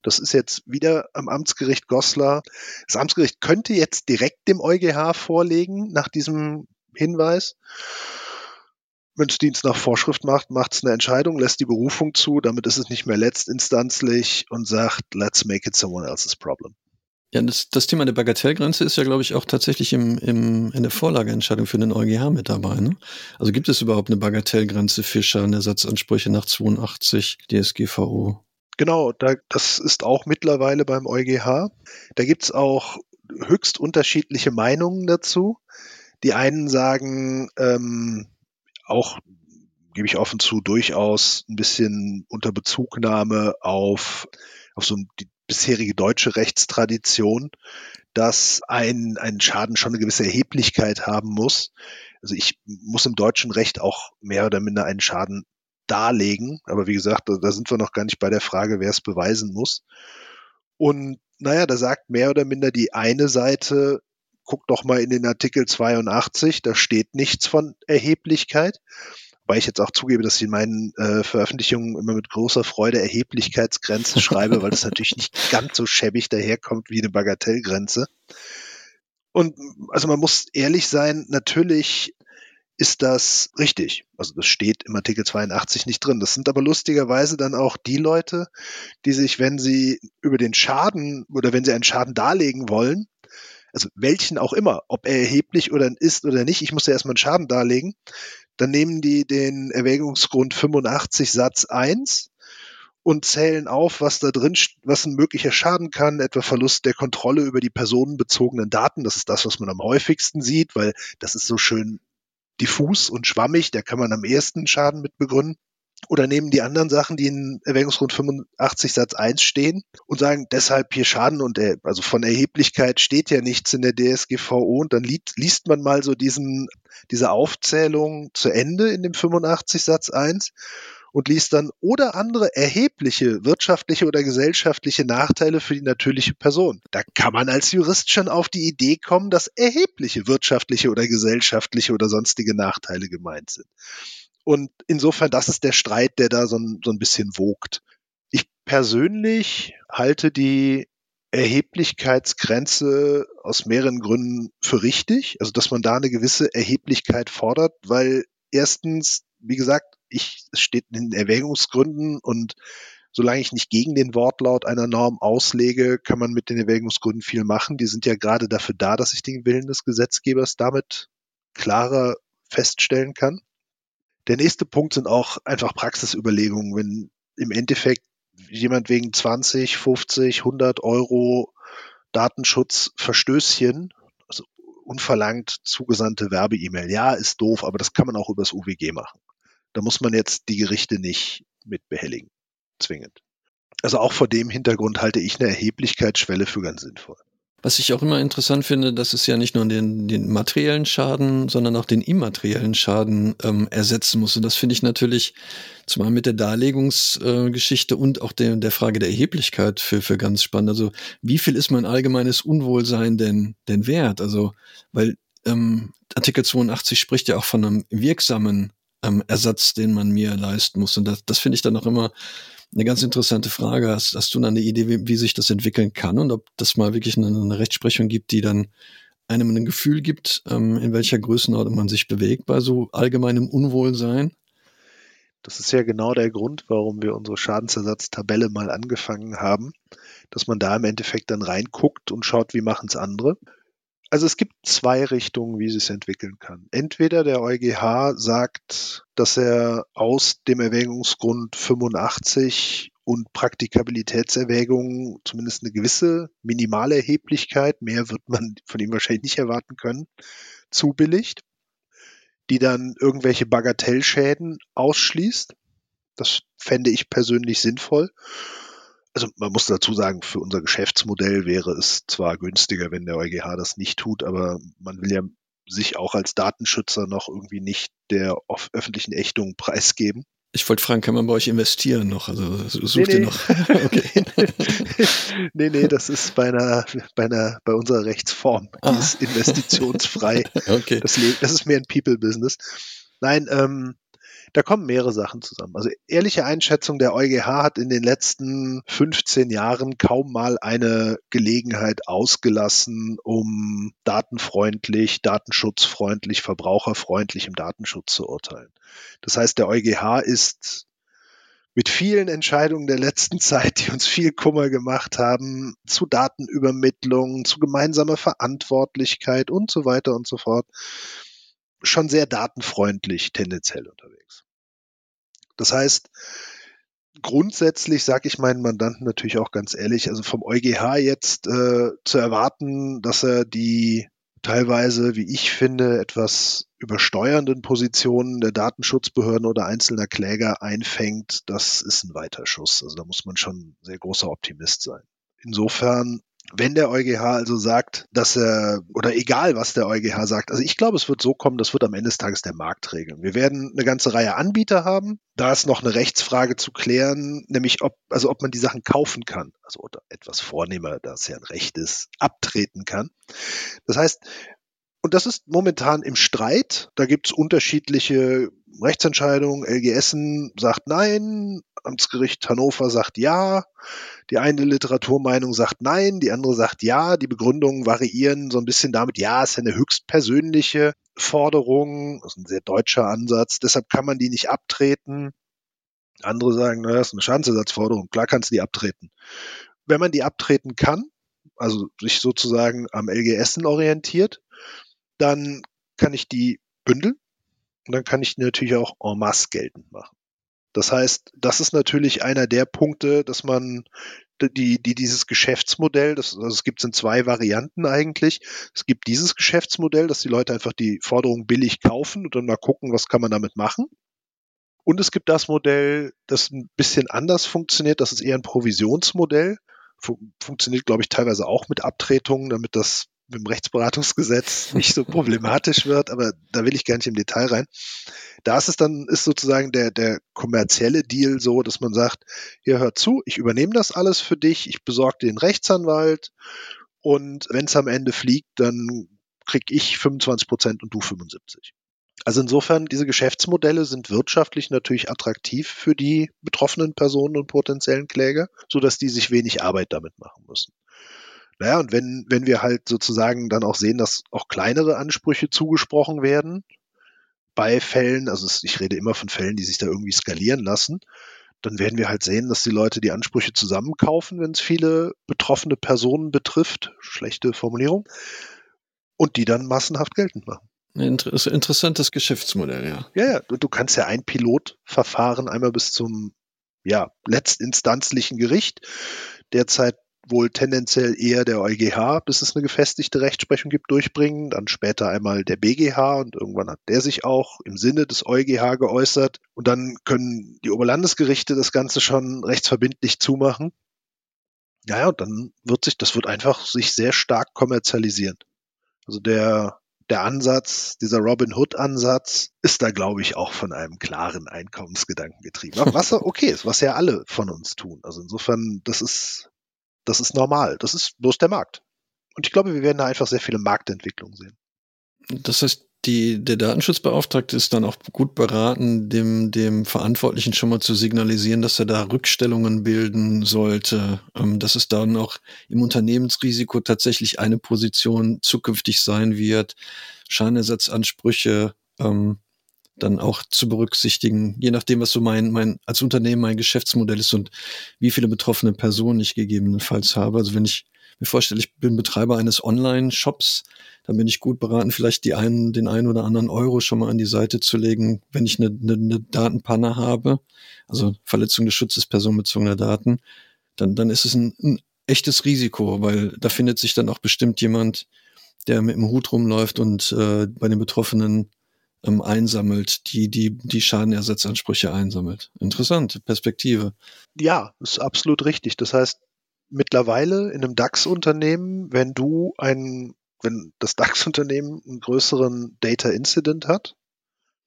Das ist jetzt wieder am Amtsgericht Goslar. Das Amtsgericht könnte jetzt direkt dem EuGH vorlegen nach diesem Hinweis. Wenn es Dienst nach Vorschrift macht, macht es eine Entscheidung, lässt die Berufung zu, damit ist es nicht mehr letztinstanzlich und sagt, let's make it someone else's problem. Ja, das, das Thema der Bagatellgrenze ist ja, glaube ich, auch tatsächlich im, im, in der Vorlageentscheidung für den EuGH mit dabei. Ne? Also gibt es überhaupt eine Bagatellgrenze für Schadenersatzansprüche nach 82 DSGVO? Genau, da, das ist auch mittlerweile beim EuGH. Da gibt's auch höchst unterschiedliche Meinungen dazu. Die einen sagen, ähm, auch gebe ich offen zu, durchaus ein bisschen unter Bezugnahme auf, auf so die bisherige deutsche Rechtstradition, dass ein, ein Schaden schon eine gewisse Erheblichkeit haben muss. Also ich muss im deutschen Recht auch mehr oder minder einen Schaden darlegen. Aber wie gesagt, da, da sind wir noch gar nicht bei der Frage, wer es beweisen muss. Und naja, da sagt mehr oder minder die eine Seite, guck doch mal in den Artikel 82, da steht nichts von Erheblichkeit. Weil ich jetzt auch zugebe, dass ich in meinen äh, Veröffentlichungen immer mit großer Freude Erheblichkeitsgrenze schreibe, weil das natürlich nicht ganz so schäbig daherkommt wie eine Bagatellgrenze. Und also man muss ehrlich sein, natürlich ist das richtig. Also das steht im Artikel 82 nicht drin. Das sind aber lustigerweise dann auch die Leute, die sich, wenn sie über den Schaden oder wenn sie einen Schaden darlegen wollen, also welchen auch immer, ob er erheblich oder ist oder nicht, ich muss ja erstmal einen Schaden darlegen, dann nehmen die den Erwägungsgrund 85 Satz 1 und zählen auf, was da drin, was ein möglicher Schaden kann, etwa Verlust der Kontrolle über die personenbezogenen Daten. Das ist das, was man am häufigsten sieht, weil das ist so schön diffus und schwammig, da kann man am ehesten Schaden mit begründen. Oder nehmen die anderen Sachen, die in Erwägungsgrund 85 Satz 1 stehen und sagen, deshalb hier Schaden und er, also von Erheblichkeit steht ja nichts in der DSGVO und dann liest, liest man mal so diesen, diese Aufzählung zu Ende in dem 85 Satz 1 und liest dann oder andere erhebliche wirtschaftliche oder gesellschaftliche Nachteile für die natürliche Person. Da kann man als Jurist schon auf die Idee kommen, dass erhebliche wirtschaftliche oder gesellschaftliche oder sonstige Nachteile gemeint sind. Und insofern, das ist der Streit, der da so ein, so ein bisschen wogt. Ich persönlich halte die Erheblichkeitsgrenze aus mehreren Gründen für richtig. Also, dass man da eine gewisse Erheblichkeit fordert, weil erstens, wie gesagt, ich, es steht in den Erwägungsgründen und solange ich nicht gegen den Wortlaut einer Norm auslege, kann man mit den Erwägungsgründen viel machen. Die sind ja gerade dafür da, dass ich den Willen des Gesetzgebers damit klarer feststellen kann. Der nächste Punkt sind auch einfach Praxisüberlegungen. Wenn im Endeffekt jemand wegen 20, 50, 100 Euro Datenschutzverstößchen, also unverlangt zugesandte Werbe-E-Mail, ja, ist doof, aber das kann man auch übers UWG machen. Da muss man jetzt die Gerichte nicht mit behelligen, zwingend. Also auch vor dem Hintergrund halte ich eine Erheblichkeitsschwelle für ganz sinnvoll. Was ich auch immer interessant finde, dass es ja nicht nur den, den materiellen Schaden, sondern auch den immateriellen Schaden ähm, ersetzen muss. Und das finde ich natürlich zumal mit der Darlegungsgeschichte äh, und auch der, der Frage der Erheblichkeit für, für ganz spannend. Also wie viel ist mein allgemeines Unwohlsein denn, denn wert? Also, weil ähm, Artikel 82 spricht ja auch von einem wirksamen ähm, Ersatz, den man mir leisten muss. Und das, das finde ich dann auch immer eine ganz interessante Frage. Hast, hast du eine Idee, wie, wie, sich das entwickeln kann und ob das mal wirklich eine, eine Rechtsprechung gibt, die dann einem ein Gefühl gibt, ähm, in welcher Größenordnung man sich bewegt bei so allgemeinem Unwohlsein? Das ist ja genau der Grund, warum wir unsere Schadensersatztabelle mal angefangen haben, dass man da im Endeffekt dann reinguckt und schaut, wie machen es andere. Also es gibt zwei Richtungen, wie es entwickeln kann. Entweder der EuGH sagt, dass er aus dem Erwägungsgrund 85 und Praktikabilitätserwägungen zumindest eine gewisse minimale Erheblichkeit, mehr wird man von ihm wahrscheinlich nicht erwarten können, zubilligt, die dann irgendwelche Bagatellschäden ausschließt. Das fände ich persönlich sinnvoll also man muss dazu sagen, für unser Geschäftsmodell wäre es zwar günstiger, wenn der EuGH das nicht tut, aber man will ja sich auch als Datenschützer noch irgendwie nicht der öffentlichen Ächtung preisgeben. Ich wollte fragen, kann man bei euch investieren noch? Also sucht nee, nee. ihr noch? okay. nee, nee, das ist bei einer, bei einer, bei unserer Rechtsform. Die ah. ist investitionsfrei. okay. Das, das ist mehr ein People-Business. Nein, ähm, da kommen mehrere Sachen zusammen. Also ehrliche Einschätzung, der EuGH hat in den letzten 15 Jahren kaum mal eine Gelegenheit ausgelassen, um datenfreundlich, datenschutzfreundlich, verbraucherfreundlich im Datenschutz zu urteilen. Das heißt, der EuGH ist mit vielen Entscheidungen der letzten Zeit, die uns viel Kummer gemacht haben, zu Datenübermittlung, zu gemeinsamer Verantwortlichkeit und so weiter und so fort, schon sehr datenfreundlich tendenziell unterwegs. Das heißt, grundsätzlich sage ich meinen Mandanten natürlich auch ganz ehrlich, also vom EuGH jetzt äh, zu erwarten, dass er die teilweise, wie ich finde, etwas übersteuernden Positionen der Datenschutzbehörden oder einzelner Kläger einfängt, das ist ein weiter Schuss. Also da muss man schon sehr großer Optimist sein. Insofern wenn der EuGH also sagt, dass er, oder egal was der EuGH sagt, also ich glaube, es wird so kommen, das wird am Ende des Tages der Markt regeln. Wir werden eine ganze Reihe Anbieter haben. Da ist noch eine Rechtsfrage zu klären, nämlich ob, also ob man die Sachen kaufen kann. Also oder etwas vornehmer, da es ja ein Recht ist, abtreten kann. Das heißt, und das ist momentan im Streit. Da gibt es unterschiedliche Rechtsentscheidungen. LGSen sagt nein, Amtsgericht Hannover sagt ja. Die eine Literaturmeinung sagt nein, die andere sagt ja. Die Begründungen variieren so ein bisschen damit, ja, es ist eine höchst persönliche Forderung, das ist ein sehr deutscher Ansatz, deshalb kann man die nicht abtreten. Andere sagen, naja, das ist eine Schadensersatzforderung, klar kannst du die abtreten. Wenn man die abtreten kann, also sich sozusagen am LGSen orientiert, dann kann ich die bündeln und dann kann ich natürlich auch en masse geltend machen. Das heißt, das ist natürlich einer der Punkte, dass man die, die dieses Geschäftsmodell, das, also es gibt in zwei Varianten eigentlich. Es gibt dieses Geschäftsmodell, dass die Leute einfach die Forderung billig kaufen und dann mal gucken, was kann man damit machen. Und es gibt das Modell, das ein bisschen anders funktioniert. Das ist eher ein Provisionsmodell. funktioniert, glaube ich, teilweise auch mit Abtretungen, damit das mit dem Rechtsberatungsgesetz nicht so problematisch wird, aber da will ich gar nicht im Detail rein. Da ist es dann, ist sozusagen der, der kommerzielle Deal so, dass man sagt, hier hört zu, ich übernehme das alles für dich, ich besorge dir den Rechtsanwalt und wenn es am Ende fliegt, dann krieg ich 25 Prozent und du 75. Also insofern, diese Geschäftsmodelle sind wirtschaftlich natürlich attraktiv für die betroffenen Personen und potenziellen Kläger, so dass die sich wenig Arbeit damit machen müssen. Naja, und wenn, wenn wir halt sozusagen dann auch sehen, dass auch kleinere Ansprüche zugesprochen werden, bei Fällen, also ich rede immer von Fällen, die sich da irgendwie skalieren lassen, dann werden wir halt sehen, dass die Leute die Ansprüche zusammenkaufen, wenn es viele betroffene Personen betrifft, schlechte Formulierung, und die dann massenhaft geltend machen. Ein interessantes Geschäftsmodell, ja. Ja, ja, du kannst ja ein Pilotverfahren einmal bis zum ja, letztinstanzlichen Gericht. Derzeit wohl tendenziell eher der EuGH, bis es eine gefestigte Rechtsprechung gibt, durchbringen. Dann später einmal der BGH und irgendwann hat der sich auch im Sinne des EuGH geäußert. Und dann können die Oberlandesgerichte das Ganze schon rechtsverbindlich zumachen. Ja, und dann wird sich, das wird einfach sich sehr stark kommerzialisieren. Also der, der Ansatz, dieser Robin Hood Ansatz, ist da, glaube ich, auch von einem klaren Einkommensgedanken getrieben. Was okay ist, was ja alle von uns tun. Also insofern, das ist, das ist normal. Das ist bloß der Markt. Und ich glaube, wir werden da einfach sehr viele Marktentwicklungen sehen. Das heißt, die, der Datenschutzbeauftragte ist dann auch gut beraten, dem, dem Verantwortlichen schon mal zu signalisieren, dass er da Rückstellungen bilden sollte, ähm, dass es dann auch im Unternehmensrisiko tatsächlich eine Position zukünftig sein wird, Schadenersatzansprüche ähm, dann auch zu berücksichtigen, je nachdem, was so mein, mein, als Unternehmen mein Geschäftsmodell ist und wie viele betroffene Personen ich gegebenenfalls habe. Also wenn ich mir vorstelle, ich bin Betreiber eines Online-Shops, dann bin ich gut beraten, vielleicht die einen, den einen oder anderen Euro schon mal an die Seite zu legen, wenn ich eine, eine, eine Datenpanne habe, also Verletzung des Schutzes personenbezogener Daten, dann, dann ist es ein, ein echtes Risiko, weil da findet sich dann auch bestimmt jemand, der mit dem Hut rumläuft und äh, bei den Betroffenen ähm, einsammelt, die, die, die Schadenersatzansprüche einsammelt. Interessante Perspektive. Ja, ist absolut richtig. Das heißt, mittlerweile in einem DAX-Unternehmen, wenn du ein, wenn das DAX-Unternehmen einen größeren Data Incident hat,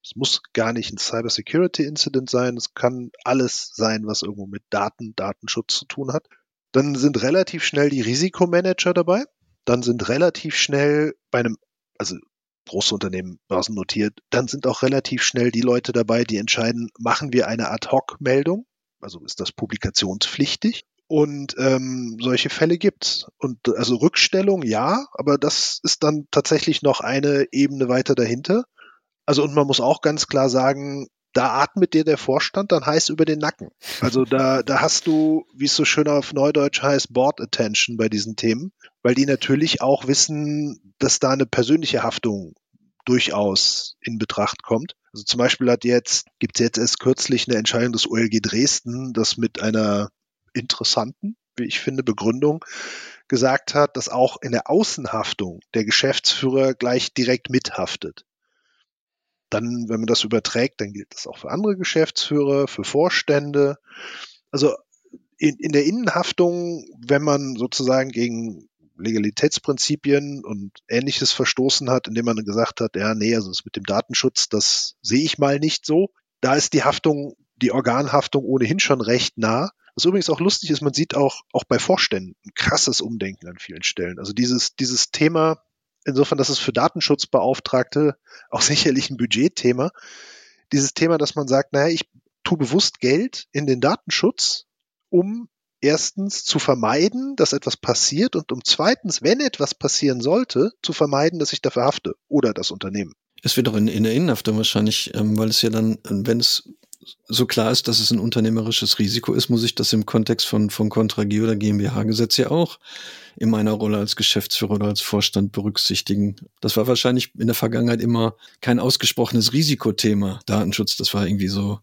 es muss gar nicht ein Cyber Security Incident sein, es kann alles sein, was irgendwo mit Daten, Datenschutz zu tun hat. Dann sind relativ schnell die Risikomanager dabei. Dann sind relativ schnell bei einem, also große Unternehmen börsennotiert, dann sind auch relativ schnell die Leute dabei, die entscheiden, machen wir eine Ad-Hoc-Meldung, also ist das publikationspflichtig und ähm, solche Fälle gibt's. Und also Rückstellung, ja, aber das ist dann tatsächlich noch eine Ebene weiter dahinter. Also und man muss auch ganz klar sagen, da atmet dir der Vorstand dann heiß über den Nacken. Also da, da hast du, wie es so schön auf Neudeutsch heißt, Board Attention bei diesen Themen, weil die natürlich auch wissen, dass da eine persönliche Haftung durchaus in Betracht kommt. Also zum Beispiel hat jetzt, gibt es jetzt erst kürzlich eine Entscheidung des OLG Dresden, das mit einer interessanten, wie ich finde, Begründung gesagt hat, dass auch in der Außenhaftung der Geschäftsführer gleich direkt mithaftet. Dann, wenn man das überträgt, dann gilt das auch für andere Geschäftsführer, für Vorstände. Also in, in der Innenhaftung, wenn man sozusagen gegen Legalitätsprinzipien und ähnliches verstoßen hat, indem man gesagt hat, ja, nee, also das mit dem Datenschutz, das sehe ich mal nicht so. Da ist die Haftung, die Organhaftung ohnehin schon recht nah. Was übrigens auch lustig ist, man sieht auch, auch bei Vorständen ein krasses Umdenken an vielen Stellen. Also dieses, dieses Thema, insofern, dass es für Datenschutzbeauftragte auch sicherlich ein Budgetthema, dieses Thema, dass man sagt, naja, ich tue bewusst Geld in den Datenschutz, um erstens zu vermeiden, dass etwas passiert und um zweitens, wenn etwas passieren sollte, zu vermeiden, dass ich dafür hafte oder das Unternehmen. Es wird auch in, in der Innenhaftung wahrscheinlich, ähm, weil es ja dann, wenn es so klar ist, dass es ein unternehmerisches Risiko ist, muss ich das im Kontext von, von Contra G oder GmbH-Gesetz ja auch in meiner Rolle als Geschäftsführer oder als Vorstand berücksichtigen. Das war wahrscheinlich in der Vergangenheit immer kein ausgesprochenes Risikothema, Datenschutz. Das war irgendwie so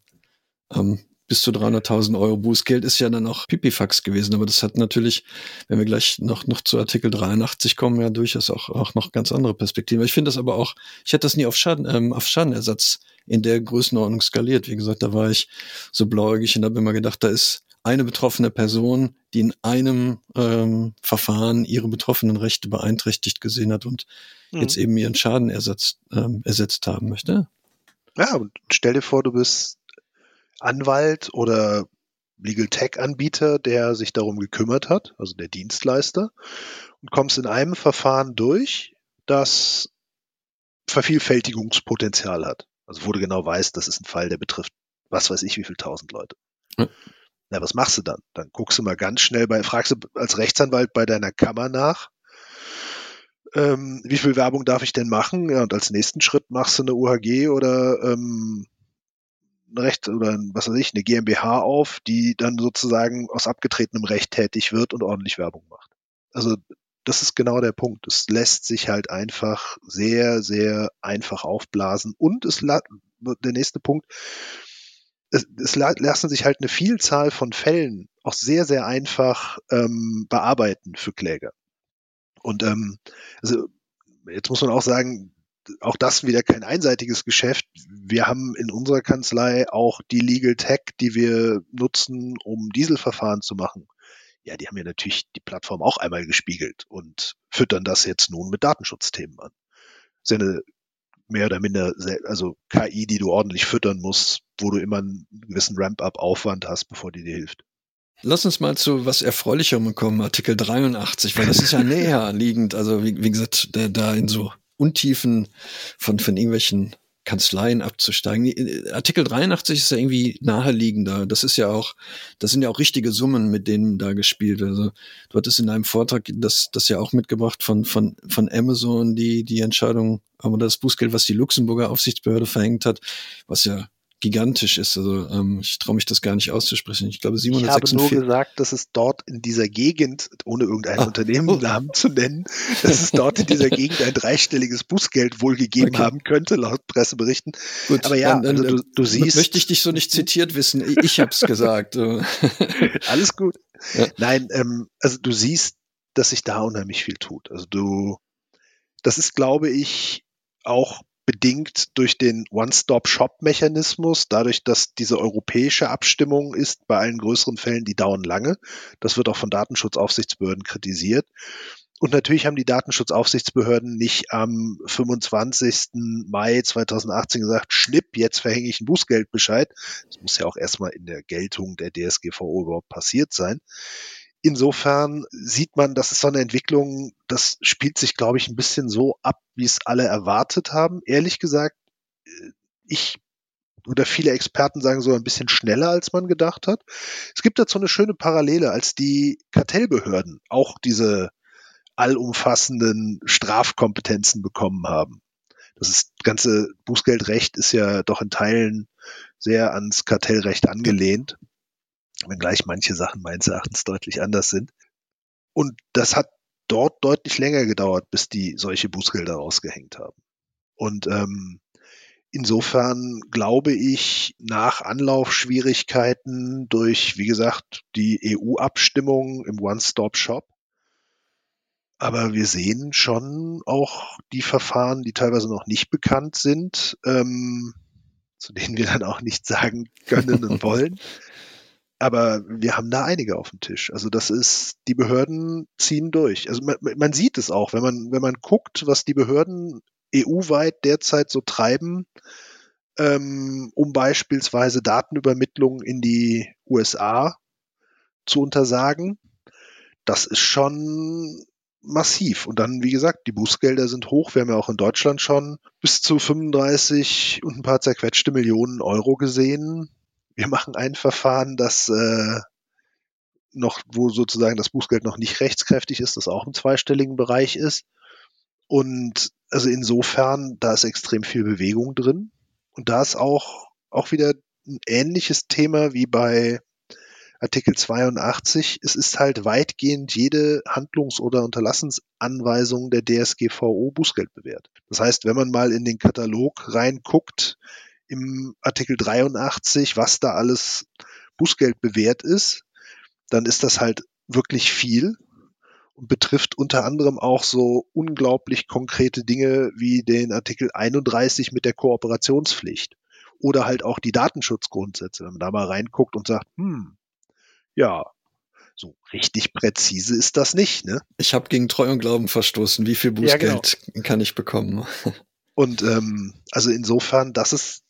ähm, bis zu 300.000 Euro Bußgeld ist ja dann auch Pipifax gewesen. Aber das hat natürlich, wenn wir gleich noch, noch zu Artikel 83 kommen, ja durchaus auch, auch noch ganz andere Perspektiven. Ich finde das aber auch, ich hätte das nie auf Schaden, ähm, auf Schadenersatz in der Größenordnung skaliert. Wie gesagt, da war ich so blauäugig und habe immer gedacht, da ist eine betroffene Person, die in einem ähm, Verfahren ihre betroffenen Rechte beeinträchtigt gesehen hat und mhm. jetzt eben ihren Schaden ersetzt, ähm, ersetzt haben möchte. Ja, und stell dir vor, du bist Anwalt oder Legal Tech Anbieter, der sich darum gekümmert hat, also der Dienstleister, und kommst in einem Verfahren durch, das Vervielfältigungspotenzial hat. Also wo du genau weißt, das ist ein Fall, der betrifft, was weiß ich, wie viel tausend Leute. Ja. Na, was machst du dann? Dann guckst du mal ganz schnell bei, fragst du als Rechtsanwalt bei deiner Kammer nach, ähm, wie viel Werbung darf ich denn machen? Ja, und als nächsten Schritt machst du eine UHG oder ähm, Recht oder was weiß ich, eine GmbH auf, die dann sozusagen aus abgetretenem Recht tätig wird und ordentlich Werbung macht. Also das ist genau der Punkt. Es lässt sich halt einfach sehr, sehr einfach aufblasen. Und es der nächste Punkt, es, es lassen sich halt eine Vielzahl von Fällen auch sehr, sehr einfach ähm, bearbeiten für Kläger. Und ähm, also jetzt muss man auch sagen, auch das wieder kein einseitiges Geschäft. Wir haben in unserer Kanzlei auch die Legal Tech, die wir nutzen, um Dieselverfahren zu machen. Ja, die haben ja natürlich die Plattform auch einmal gespiegelt und füttern das jetzt nun mit Datenschutzthemen an. Das ist ja eine mehr oder minder, also KI, die du ordentlich füttern musst, wo du immer einen gewissen Ramp-up-Aufwand hast, bevor die dir hilft. Lass uns mal zu was Erfreulicherem kommen, Artikel 83, weil das ist ja näher liegend, also wie, wie gesagt, der, da in so Untiefen von, von irgendwelchen Kanzleien abzusteigen. Äh, Artikel 83 ist ja irgendwie naheliegender. Das ist ja auch, das sind ja auch richtige Summen, mit denen da gespielt. Also du hattest in einem Vortrag das, das ja auch mitgebracht von, von, von Amazon, die, die Entscheidung, aber das Bußgeld, was die Luxemburger Aufsichtsbehörde verhängt hat, was ja gigantisch ist. Also ähm, ich traue mich das gar nicht auszusprechen. Ich glaube 746. Ich habe nur gesagt, dass es dort in dieser Gegend, ohne irgendeinen ah. Unternehmensnamen zu nennen, dass es dort in dieser Gegend ein dreistelliges Bußgeld wohl gegeben okay. haben könnte, laut Presseberichten. Gut, Aber ja, dann, also du, du siehst. Möchte ich dich so nicht zitiert wissen. Ich habe es gesagt. Alles gut. Ja. Nein, ähm, also du siehst, dass sich da unheimlich viel tut. Also du, das ist, glaube ich, auch bedingt durch den One-Stop-Shop-Mechanismus, dadurch, dass diese europäische Abstimmung ist bei allen größeren Fällen, die dauern lange. Das wird auch von Datenschutzaufsichtsbehörden kritisiert. Und natürlich haben die Datenschutzaufsichtsbehörden nicht am 25. Mai 2018 gesagt, schnipp, jetzt verhänge ich einen Bußgeldbescheid. Das muss ja auch erstmal in der Geltung der DSGVO überhaupt passiert sein. Insofern sieht man, das ist so eine Entwicklung, das spielt sich, glaube ich, ein bisschen so ab, wie es alle erwartet haben. Ehrlich gesagt, äh, ich oder viele Experten sagen so ein bisschen schneller, als man gedacht hat. Es gibt dazu eine schöne Parallele, als die Kartellbehörden auch diese allumfassenden Strafkompetenzen bekommen haben. Das ist, ganze Bußgeldrecht ist ja doch in Teilen sehr ans Kartellrecht angelehnt wenngleich manche Sachen meines Erachtens deutlich anders sind. Und das hat dort deutlich länger gedauert, bis die solche Bußgelder rausgehängt haben. Und ähm, insofern glaube ich, nach Anlaufschwierigkeiten durch, wie gesagt, die EU-Abstimmung im One-Stop-Shop, aber wir sehen schon auch die Verfahren, die teilweise noch nicht bekannt sind, ähm, zu denen wir dann auch nicht sagen können und wollen, aber wir haben da einige auf dem Tisch. Also das ist, die Behörden ziehen durch. Also man, man sieht es auch, wenn man, wenn man guckt, was die Behörden EU-weit derzeit so treiben, ähm, um beispielsweise Datenübermittlung in die USA zu untersagen. Das ist schon massiv. Und dann, wie gesagt, die Bußgelder sind hoch. Wir haben ja auch in Deutschland schon bis zu 35 und ein paar zerquetschte Millionen Euro gesehen wir machen ein Verfahren, das äh, noch, wo sozusagen das Bußgeld noch nicht rechtskräftig ist, das auch im zweistelligen Bereich ist. Und also insofern, da ist extrem viel Bewegung drin. Und da ist auch, auch wieder ein ähnliches Thema wie bei Artikel 82. Es ist halt weitgehend jede Handlungs- oder Unterlassensanweisung der DSGVO Bußgeld bewährt. Das heißt, wenn man mal in den Katalog reinguckt, im Artikel 83, was da alles Bußgeld bewährt ist, dann ist das halt wirklich viel und betrifft unter anderem auch so unglaublich konkrete Dinge wie den Artikel 31 mit der Kooperationspflicht oder halt auch die Datenschutzgrundsätze. Wenn man da mal reinguckt und sagt, hm, ja, so richtig präzise ist das nicht, ne? Ich habe gegen Treu und Glauben verstoßen. Wie viel Bußgeld ja, genau. kann ich bekommen? Und ähm, also insofern, das ist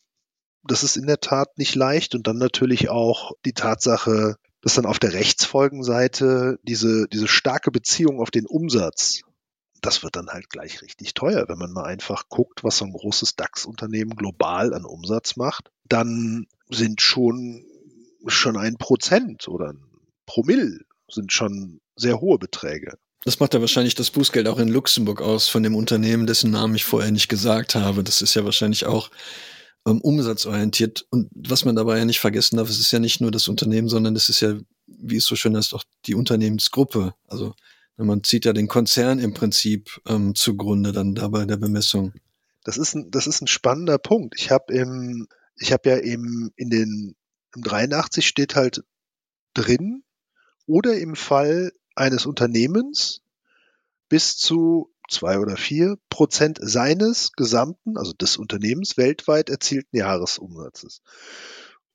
das ist in der Tat nicht leicht. Und dann natürlich auch die Tatsache, dass dann auf der Rechtsfolgenseite diese, diese starke Beziehung auf den Umsatz, das wird dann halt gleich richtig teuer, wenn man mal einfach guckt, was so ein großes DAX-Unternehmen global an Umsatz macht. Dann sind schon, schon ein Prozent oder ein Promille sind schon sehr hohe Beträge. Das macht ja wahrscheinlich das Bußgeld auch in Luxemburg aus von dem Unternehmen, dessen Namen ich vorher nicht gesagt habe. Das ist ja wahrscheinlich auch ähm, umsatzorientiert. Und was man dabei ja nicht vergessen darf, es ist ja nicht nur das Unternehmen, sondern es ist ja, wie es so schön heißt, auch die Unternehmensgruppe. Also man zieht ja den Konzern im Prinzip ähm, zugrunde dann dabei der Bemessung. Das ist ein, das ist ein spannender Punkt. Ich habe im, ich habe ja eben in den im 83 steht halt drin, oder im Fall eines Unternehmens bis zu zwei oder vier Prozent seines gesamten, also des Unternehmens weltweit erzielten Jahresumsatzes.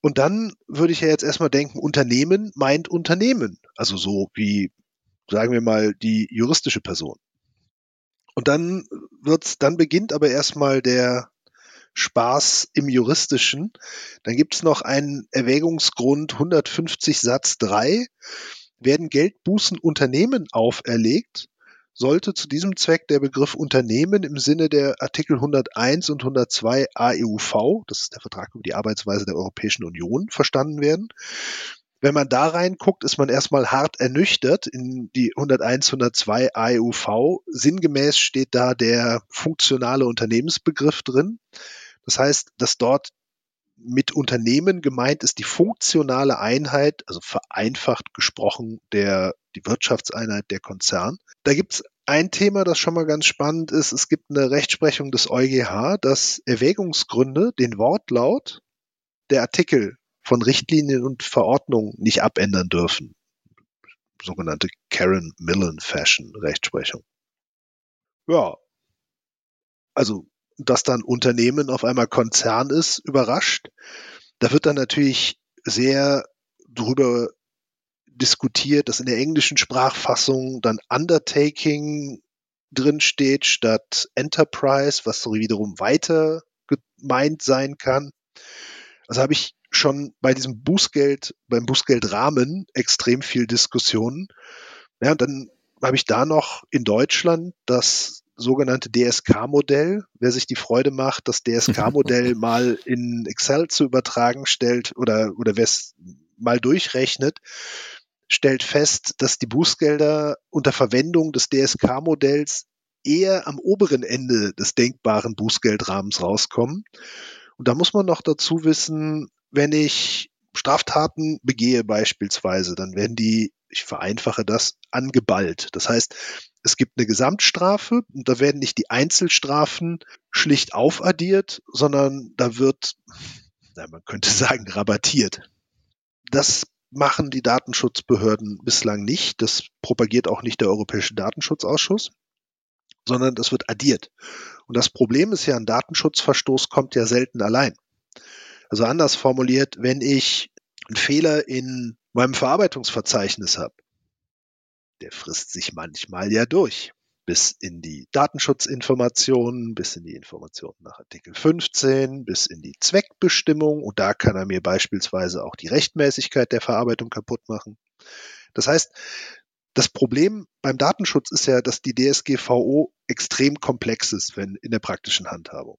Und dann würde ich ja jetzt erstmal denken, Unternehmen meint Unternehmen. Also so wie, sagen wir mal, die juristische Person. Und dann wird's, dann beginnt aber erstmal der Spaß im Juristischen. Dann gibt's noch einen Erwägungsgrund 150 Satz 3. Werden Geldbußen Unternehmen auferlegt, sollte zu diesem Zweck der Begriff Unternehmen im Sinne der Artikel 101 und 102 AEUV, das ist der Vertrag über die Arbeitsweise der Europäischen Union, verstanden werden. Wenn man da reinguckt, ist man erstmal hart ernüchtert in die 101, 102 AEUV. Sinngemäß steht da der funktionale Unternehmensbegriff drin. Das heißt, dass dort mit Unternehmen gemeint ist die funktionale Einheit, also vereinfacht gesprochen, der, die Wirtschaftseinheit der Konzern. Da gibt's ein Thema, das schon mal ganz spannend ist. Es gibt eine Rechtsprechung des EuGH, dass Erwägungsgründe den Wortlaut der Artikel von Richtlinien und Verordnungen nicht abändern dürfen. Sogenannte Karen Millen Fashion Rechtsprechung. Ja. Also dass dann Unternehmen auf einmal Konzern ist, überrascht. Da wird dann natürlich sehr drüber diskutiert, dass in der englischen Sprachfassung dann Undertaking drin steht statt Enterprise, was so wiederum weiter gemeint sein kann. Also habe ich schon bei diesem Bußgeld, beim Bußgeldrahmen extrem viel Diskussionen. Ja, und dann habe ich da noch in Deutschland das sogenannte DSK-Modell. Wer sich die Freude macht, das DSK-Modell mal in Excel zu übertragen, stellt oder, oder wer es mal durchrechnet, stellt fest, dass die Bußgelder unter Verwendung des DSK-Modells eher am oberen Ende des denkbaren Bußgeldrahmens rauskommen. Und da muss man noch dazu wissen, wenn ich Straftaten begehe beispielsweise, dann werden die, ich vereinfache das, angeballt. Das heißt, es gibt eine Gesamtstrafe und da werden nicht die Einzelstrafen schlicht aufaddiert, sondern da wird, na, man könnte sagen, rabattiert. Das machen die Datenschutzbehörden bislang nicht. Das propagiert auch nicht der Europäische Datenschutzausschuss, sondern das wird addiert. Und das Problem ist ja, ein Datenschutzverstoß kommt ja selten allein. Also anders formuliert, wenn ich einen Fehler in meinem Verarbeitungsverzeichnis habe, der frisst sich manchmal ja durch. Bis in die Datenschutzinformationen, bis in die Informationen nach Artikel 15, bis in die Zweckbestimmung. Und da kann er mir beispielsweise auch die Rechtmäßigkeit der Verarbeitung kaputt machen. Das heißt, das Problem beim Datenschutz ist ja, dass die DSGVO extrem komplex ist, wenn in der praktischen Handhabung.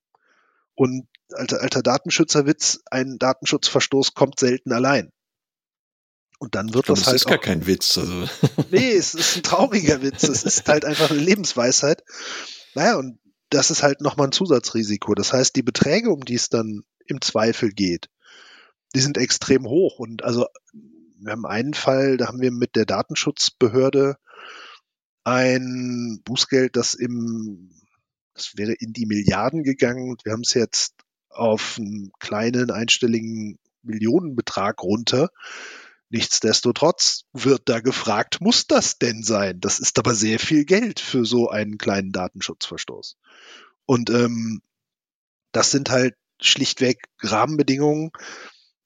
Und alter, alter Datenschützerwitz, ein Datenschutzverstoß kommt selten allein. Und dann wird glaub, das, das halt. Das ist gar kein Witz. Also. Nee, es ist ein trauriger Witz. Es ist halt einfach eine Lebensweisheit. Naja, und das ist halt nochmal ein Zusatzrisiko. Das heißt, die Beträge, um die es dann im Zweifel geht, die sind extrem hoch. Und also, wir haben einen Fall, da haben wir mit der Datenschutzbehörde ein Bußgeld, das im, das wäre in die Milliarden gegangen. Und wir haben es jetzt auf einen kleinen einstelligen Millionenbetrag runter. Nichtsdestotrotz wird da gefragt, muss das denn sein? Das ist aber sehr viel Geld für so einen kleinen Datenschutzverstoß. Und ähm, das sind halt schlichtweg Rahmenbedingungen,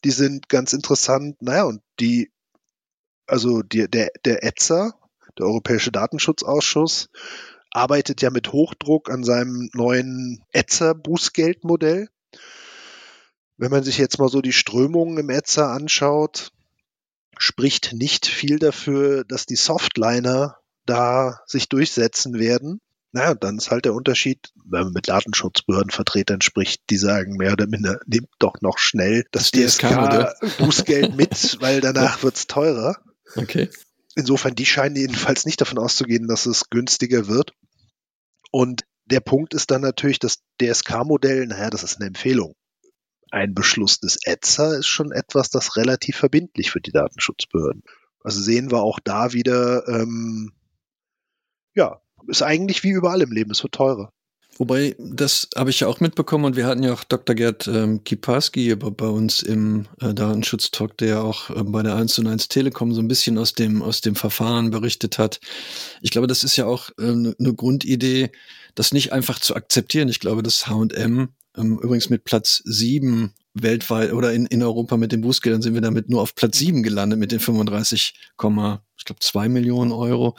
die sind ganz interessant. Naja, und die, also die, der, der ETSA, der Europäische Datenschutzausschuss, arbeitet ja mit Hochdruck an seinem neuen ETSA-Bußgeldmodell. Wenn man sich jetzt mal so die Strömungen im ETSA anschaut, spricht nicht viel dafür, dass die Softliner da sich durchsetzen werden. Naja, dann ist halt der Unterschied, wenn man mit Datenschutzbehördenvertretern spricht, die sagen mehr oder minder, nehmt doch noch schnell das, das DSK-Bußgeld mit, weil danach wird's teurer. Okay. Insofern, die scheinen jedenfalls nicht davon auszugehen, dass es günstiger wird. Und der Punkt ist dann natürlich, das DSK-Modell, naja, das ist eine Empfehlung ein Beschluss des ETSA ist schon etwas, das relativ verbindlich für die Datenschutzbehörden. Also sehen wir auch da wieder, ähm, ja, ist eigentlich wie überall im Leben, es wird teurer. Wobei, das habe ich ja auch mitbekommen und wir hatten ja auch Dr. Gerd ähm, Kiparski bei uns im äh, Datenschutztalk, der ja auch äh, bei der 1 und 1 Telekom so ein bisschen aus dem, aus dem Verfahren berichtet hat. Ich glaube, das ist ja auch eine ähm, ne Grundidee, das nicht einfach zu akzeptieren. Ich glaube, das H&M übrigens mit Platz sieben weltweit oder in, in Europa mit den Bußgeldern sind wir damit nur auf Platz sieben gelandet mit den 35, ich glaube zwei Millionen Euro.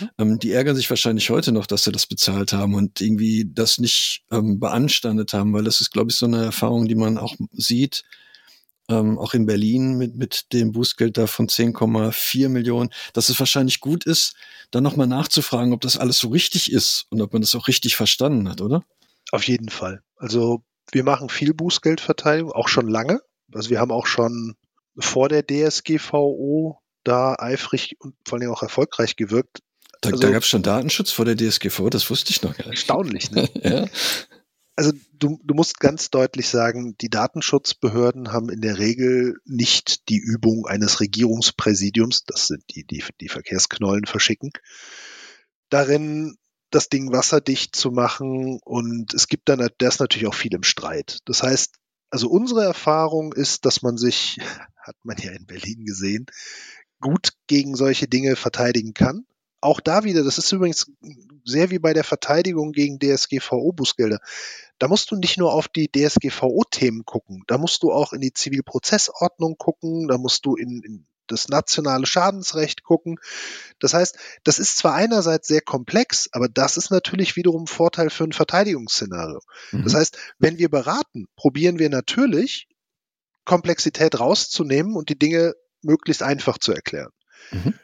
Mhm. Ähm, die ärgern sich wahrscheinlich heute noch, dass sie das bezahlt haben und irgendwie das nicht ähm, beanstandet haben, weil das ist, glaube ich, so eine Erfahrung, die man auch sieht. Ähm, auch in Berlin mit, mit dem Bußgeld da von 10,4 Millionen, dass es wahrscheinlich gut ist, dann nochmal nachzufragen, ob das alles so richtig ist und ob man das auch richtig verstanden hat, oder? Auf jeden Fall. Also wir machen viel Bußgeldverteilung, auch schon lange. Also wir haben auch schon vor der DSGVO da eifrig und vor allem auch erfolgreich gewirkt. Da, also, da gab es schon Datenschutz vor der DSGVO, das wusste ich noch gar nicht. Erstaunlich, ne? ja. Also du, du musst ganz deutlich sagen, die Datenschutzbehörden haben in der Regel nicht die Übung eines Regierungspräsidiums, das sind die, die die Verkehrsknollen verschicken, darin das Ding wasserdicht zu machen. Und es gibt dann das natürlich auch viel im Streit. Das heißt, also unsere Erfahrung ist, dass man sich, hat man ja in Berlin gesehen, gut gegen solche Dinge verteidigen kann. Auch da wieder, das ist übrigens sehr wie bei der Verteidigung gegen DSGVO-Bußgelder. Da musst du nicht nur auf die DSGVO-Themen gucken, da musst du auch in die Zivilprozessordnung gucken, da musst du in, in das nationale Schadensrecht gucken. Das heißt, das ist zwar einerseits sehr komplex, aber das ist natürlich wiederum ein Vorteil für ein Verteidigungsszenario. Mhm. Das heißt, wenn wir beraten, probieren wir natürlich, Komplexität rauszunehmen und die Dinge möglichst einfach zu erklären. Mhm.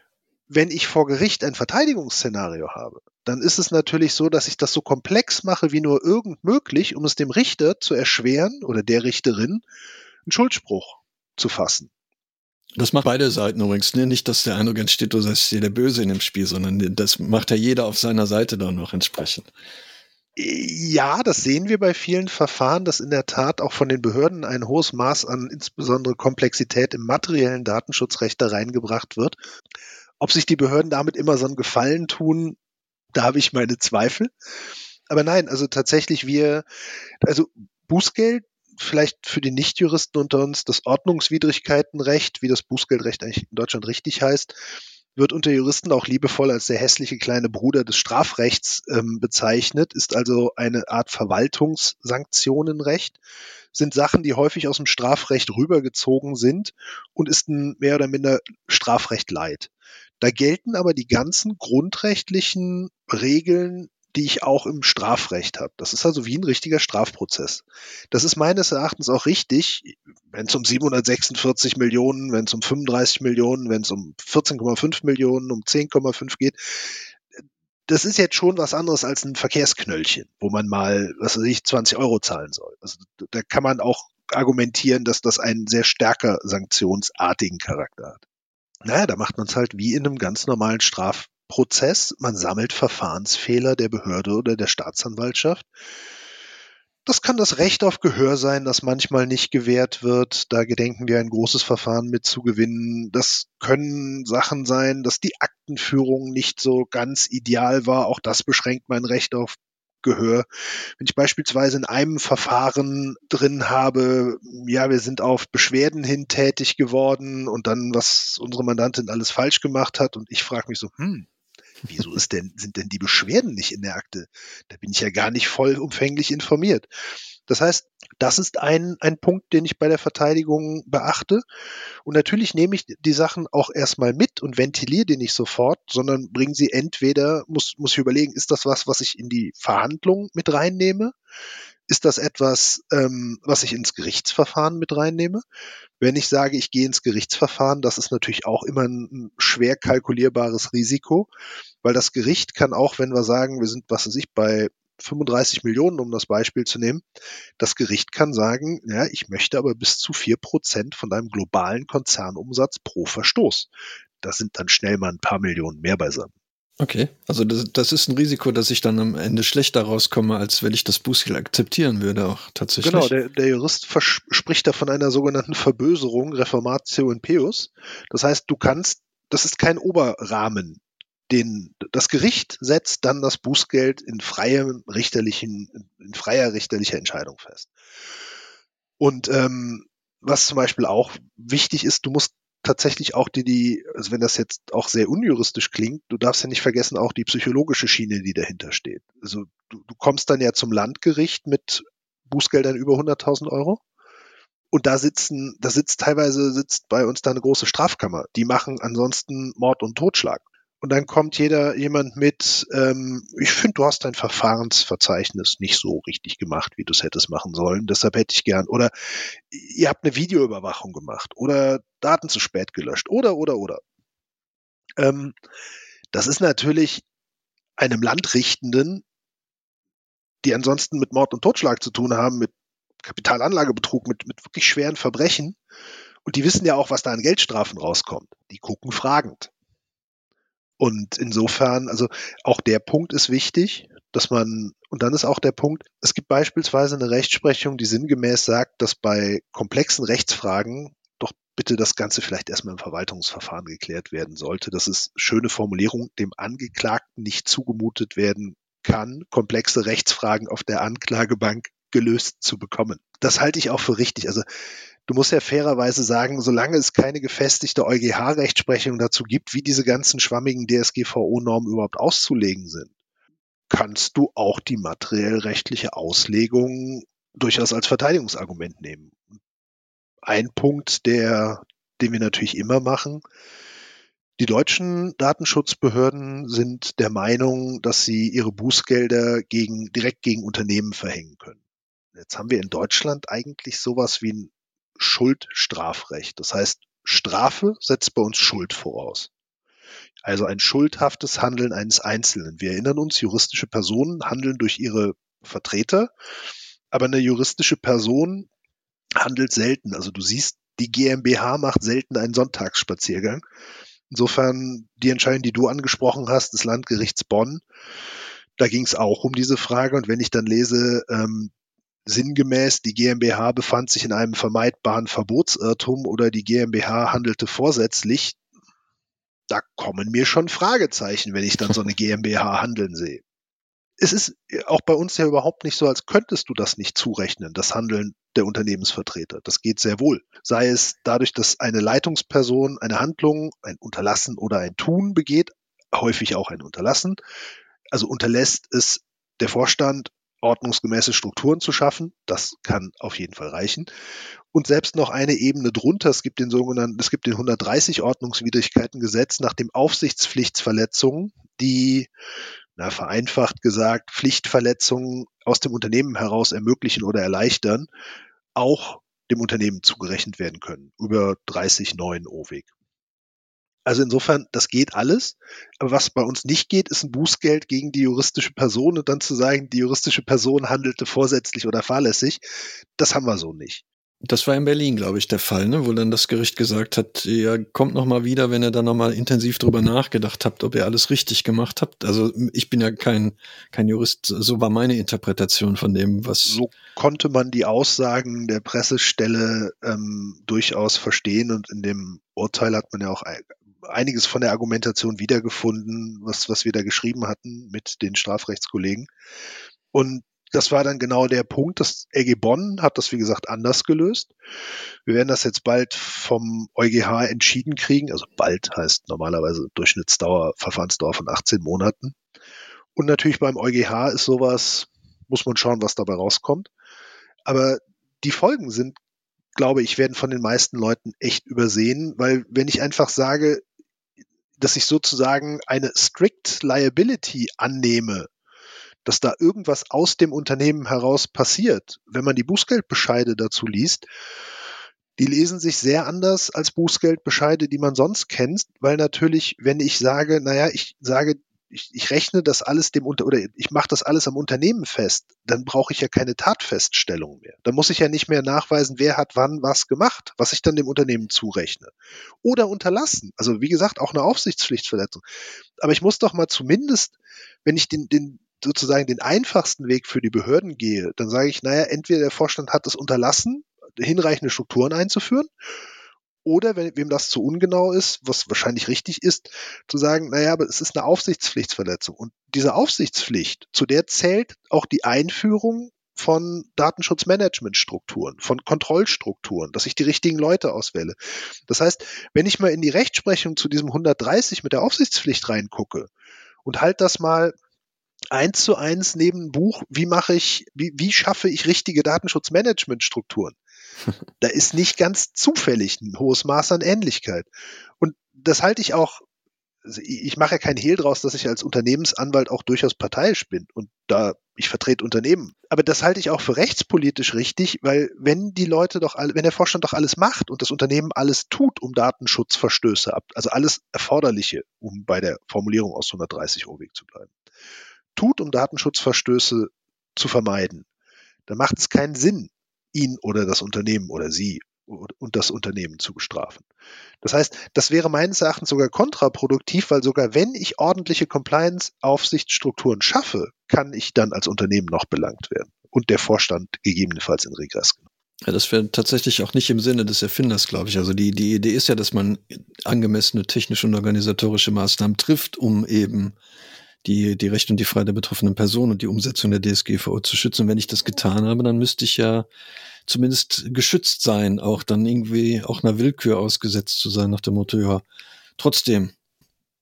Wenn ich vor Gericht ein Verteidigungsszenario habe, dann ist es natürlich so, dass ich das so komplex mache wie nur irgend möglich, um es dem Richter zu erschweren oder der Richterin, einen Schuldspruch zu fassen. Das macht beide Seiten übrigens. Ne? Nicht, dass der Eindruck entsteht, du seist hier der Böse in dem Spiel, sondern das macht ja jeder auf seiner Seite dann noch entsprechend. Ja, das sehen wir bei vielen Verfahren, dass in der Tat auch von den Behörden ein hohes Maß an insbesondere Komplexität im materiellen Datenschutzrecht da reingebracht wird. Ob sich die Behörden damit immer so einen Gefallen tun, da habe ich meine Zweifel. Aber nein, also tatsächlich wir, also Bußgeld vielleicht für die Nichtjuristen unter uns das Ordnungswidrigkeitenrecht, wie das Bußgeldrecht eigentlich in Deutschland richtig heißt, wird unter Juristen auch liebevoll als der hässliche kleine Bruder des Strafrechts ähm, bezeichnet, ist also eine Art Verwaltungssanktionenrecht, sind Sachen, die häufig aus dem Strafrecht rübergezogen sind und ist ein mehr oder minder Strafrecht leid. Da gelten aber die ganzen grundrechtlichen Regeln die ich auch im Strafrecht habe. Das ist also wie ein richtiger Strafprozess. Das ist meines Erachtens auch richtig, wenn es um 746 Millionen, wenn es um 35 Millionen, wenn es um 14,5 Millionen, um 10,5 geht. Das ist jetzt schon was anderes als ein Verkehrsknöllchen, wo man mal, was weiß ich, 20 Euro zahlen soll. Also da kann man auch argumentieren, dass das einen sehr stärker sanktionsartigen Charakter hat. Naja, da macht man es halt wie in einem ganz normalen Straf Prozess, man sammelt Verfahrensfehler der Behörde oder der Staatsanwaltschaft. Das kann das Recht auf Gehör sein, das manchmal nicht gewährt wird. Da gedenken wir ein großes Verfahren mit zu gewinnen. Das können Sachen sein, dass die Aktenführung nicht so ganz ideal war. Auch das beschränkt mein Recht auf Gehör. Wenn ich beispielsweise in einem Verfahren drin habe, ja, wir sind auf Beschwerden hin tätig geworden und dann, was unsere Mandantin alles falsch gemacht hat und ich frage mich so, hm, Wieso ist denn, sind denn die Beschwerden nicht in der Akte? Da bin ich ja gar nicht vollumfänglich informiert. Das heißt, das ist ein, ein Punkt, den ich bei der Verteidigung beachte. Und natürlich nehme ich die Sachen auch erstmal mit und ventiliere die nicht sofort, sondern bringe sie entweder, muss, muss ich überlegen, ist das was, was ich in die Verhandlung mit reinnehme? Ist das etwas, ähm, was ich ins Gerichtsverfahren mit reinnehme? Wenn ich sage, ich gehe ins Gerichtsverfahren, das ist natürlich auch immer ein schwer kalkulierbares Risiko, weil das Gericht kann auch, wenn wir sagen, wir sind, was weiß ich, bei 35 Millionen, um das Beispiel zu nehmen, das Gericht kann sagen, ja, ich möchte aber bis zu vier Prozent von deinem globalen Konzernumsatz pro Verstoß. Das sind dann schnell mal ein paar Millionen mehr beisammen. Okay, also das, das, ist ein Risiko, dass ich dann am Ende schlechter rauskomme, als wenn ich das Bußgeld akzeptieren würde, auch tatsächlich. Genau, der, der Jurist spricht da von einer sogenannten Verböserung, Reformatio in Peus. Das heißt, du kannst, das ist kein Oberrahmen. den, das Gericht setzt dann das Bußgeld in freiem richterlichen, in freier richterlicher Entscheidung fest. Und ähm, was zum Beispiel auch wichtig ist, du musst tatsächlich auch die, die, also wenn das jetzt auch sehr unjuristisch klingt, du darfst ja nicht vergessen, auch die psychologische Schiene, die dahinter steht. Also du, du kommst dann ja zum Landgericht mit Bußgeldern über 100.000 Euro. Und da sitzen, da sitzt teilweise sitzt bei uns da eine große Strafkammer. Die machen ansonsten Mord und Totschlag. Und dann kommt jeder jemand mit, ähm, ich finde, du hast dein Verfahrensverzeichnis nicht so richtig gemacht, wie du es hättest machen sollen. Deshalb hätte ich gern. Oder ihr habt eine Videoüberwachung gemacht oder Daten zu spät gelöscht oder oder oder. Ähm, das ist natürlich einem Landrichtenden, die ansonsten mit Mord und Totschlag zu tun haben, mit Kapitalanlagebetrug, mit, mit wirklich schweren Verbrechen. Und die wissen ja auch, was da an Geldstrafen rauskommt. Die gucken fragend. Und insofern, also auch der Punkt ist wichtig, dass man, und dann ist auch der Punkt, es gibt beispielsweise eine Rechtsprechung, die sinngemäß sagt, dass bei komplexen Rechtsfragen doch bitte das Ganze vielleicht erstmal im Verwaltungsverfahren geklärt werden sollte. Das ist schöne Formulierung, dem Angeklagten nicht zugemutet werden kann, komplexe Rechtsfragen auf der Anklagebank gelöst zu bekommen. Das halte ich auch für richtig. Also du musst ja fairerweise sagen, solange es keine gefestigte EuGH-Rechtsprechung dazu gibt, wie diese ganzen schwammigen DSGVO-Normen überhaupt auszulegen sind, kannst du auch die materiell-rechtliche Auslegung durchaus als Verteidigungsargument nehmen. Ein Punkt, der, den wir natürlich immer machen, die deutschen Datenschutzbehörden sind der Meinung, dass sie ihre Bußgelder gegen, direkt gegen Unternehmen verhängen können. Jetzt haben wir in Deutschland eigentlich sowas wie ein Schuldstrafrecht. Das heißt, Strafe setzt bei uns Schuld voraus. Also ein schuldhaftes Handeln eines Einzelnen. Wir erinnern uns, juristische Personen handeln durch ihre Vertreter, aber eine juristische Person handelt selten. Also du siehst, die GmbH macht selten einen Sonntagsspaziergang. Insofern die Entscheidung, die du angesprochen hast, des Landgerichts Bonn, da ging es auch um diese Frage. Und wenn ich dann lese, ähm, sinngemäß, die GmbH befand sich in einem vermeidbaren Verbotsirrtum oder die GmbH handelte vorsätzlich, da kommen mir schon Fragezeichen, wenn ich dann so eine GmbH handeln sehe. Es ist auch bei uns ja überhaupt nicht so, als könntest du das nicht zurechnen, das Handeln der Unternehmensvertreter. Das geht sehr wohl. Sei es dadurch, dass eine Leitungsperson eine Handlung, ein Unterlassen oder ein Tun begeht, häufig auch ein Unterlassen. Also unterlässt es der Vorstand ordnungsgemäße Strukturen zu schaffen. Das kann auf jeden Fall reichen. Und selbst noch eine Ebene drunter, es gibt den sogenannten, es gibt den 130 Ordnungswidrigkeitengesetz nach dem Aufsichtspflichtsverletzungen, die, na, vereinfacht gesagt, Pflichtverletzungen aus dem Unternehmen heraus ermöglichen oder erleichtern, auch dem Unternehmen zugerechnet werden können über 30 neuen O-Weg. Also insofern, das geht alles. Aber was bei uns nicht geht, ist ein Bußgeld gegen die juristische Person und dann zu sagen, die juristische Person handelte vorsätzlich oder fahrlässig. Das haben wir so nicht. Das war in Berlin, glaube ich, der Fall, ne? wo dann das Gericht gesagt hat, ja, kommt noch mal wieder, wenn ihr dann noch mal intensiv drüber nachgedacht habt, ob ihr alles richtig gemacht habt. Also ich bin ja kein, kein Jurist, so war meine Interpretation von dem, was... So konnte man die Aussagen der Pressestelle ähm, durchaus verstehen und in dem Urteil hat man ja auch einiges von der Argumentation wiedergefunden, was, was wir da geschrieben hatten mit den Strafrechtskollegen. Und das war dann genau der Punkt. Das LG Bonn hat das, wie gesagt, anders gelöst. Wir werden das jetzt bald vom EuGH entschieden kriegen. Also bald heißt normalerweise Durchschnittsdauer, Verfahrensdauer von 18 Monaten. Und natürlich beim EuGH ist sowas, muss man schauen, was dabei rauskommt. Aber die Folgen sind, glaube ich, werden von den meisten Leuten echt übersehen, weil wenn ich einfach sage, dass ich sozusagen eine strict liability annehme, dass da irgendwas aus dem Unternehmen heraus passiert. Wenn man die Bußgeldbescheide dazu liest, die lesen sich sehr anders als Bußgeldbescheide, die man sonst kennt, weil natürlich, wenn ich sage, naja, ich sage, ich, ich rechne das alles dem Unter oder ich mache das alles am Unternehmen fest, dann brauche ich ja keine Tatfeststellung mehr. Dann muss ich ja nicht mehr nachweisen, wer hat wann was gemacht, was ich dann dem Unternehmen zurechne. Oder unterlassen. Also wie gesagt, auch eine Aufsichtspflichtverletzung. Aber ich muss doch mal zumindest, wenn ich den, den sozusagen den einfachsten Weg für die Behörden gehe, dann sage ich, naja, entweder der Vorstand hat es unterlassen, hinreichende Strukturen einzuführen, Oder wenn wem das zu ungenau ist, was wahrscheinlich richtig ist, zu sagen, naja, aber es ist eine Aufsichtspflichtsverletzung. Und diese Aufsichtspflicht, zu der zählt auch die Einführung von Datenschutzmanagementstrukturen, von Kontrollstrukturen, dass ich die richtigen Leute auswähle. Das heißt, wenn ich mal in die Rechtsprechung zu diesem 130 mit der Aufsichtspflicht reingucke und halt das mal eins zu eins neben ein Buch, wie mache ich, wie, wie schaffe ich richtige Datenschutzmanagementstrukturen? Da ist nicht ganz zufällig ein hohes Maß an Ähnlichkeit. Und das halte ich auch also ich mache ja keinen Hehl draus, dass ich als Unternehmensanwalt auch durchaus parteiisch bin und da ich vertrete Unternehmen. Aber das halte ich auch für rechtspolitisch richtig, weil wenn die Leute doch alle, wenn der Vorstand doch alles macht und das Unternehmen alles tut, um Datenschutzverstöße ab, also alles Erforderliche, um bei der Formulierung aus 130 OWIG zu bleiben, tut, um Datenschutzverstöße zu vermeiden, dann macht es keinen Sinn, ihn oder das Unternehmen oder sie und das Unternehmen zu bestrafen. Das heißt, das wäre meines Erachtens sogar kontraproduktiv, weil sogar wenn ich ordentliche Compliance-Aufsichtsstrukturen schaffe, kann ich dann als Unternehmen noch belangt werden und der Vorstand gegebenenfalls in Regress genommen. Ja, das wäre tatsächlich auch nicht im Sinne des Erfinders, glaube ich. Also die, die Idee ist ja, dass man angemessene technische und organisatorische Maßnahmen trifft, um eben die, die Rechte und die Freiheit der betroffenen Person und die Umsetzung der DSGVO zu schützen. wenn ich das getan habe, dann müsste ich ja zumindest geschützt sein, auch dann irgendwie auch einer Willkür ausgesetzt zu sein, nach dem Motto, ja, trotzdem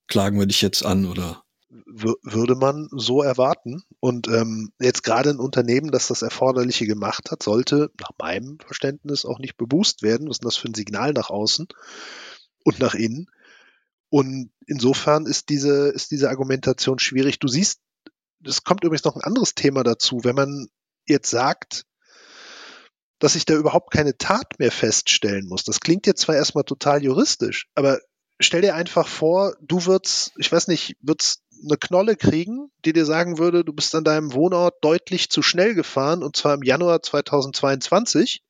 klagen wir dich jetzt an oder würde man so erwarten. Und ähm, jetzt gerade ein Unternehmen, das das Erforderliche gemacht hat, sollte nach meinem Verständnis auch nicht beboost werden. Was ist das für ein Signal nach außen und nach innen? Und insofern ist diese, ist diese Argumentation schwierig. Du siehst, es kommt übrigens noch ein anderes Thema dazu. Wenn man jetzt sagt, dass ich da überhaupt keine Tat mehr feststellen muss. Das klingt jetzt zwar erstmal total juristisch, aber stell dir einfach vor, du würdest, ich weiß nicht, würdest eine Knolle kriegen, die dir sagen würde, du bist an deinem Wohnort deutlich zu schnell gefahren und zwar im Januar 2022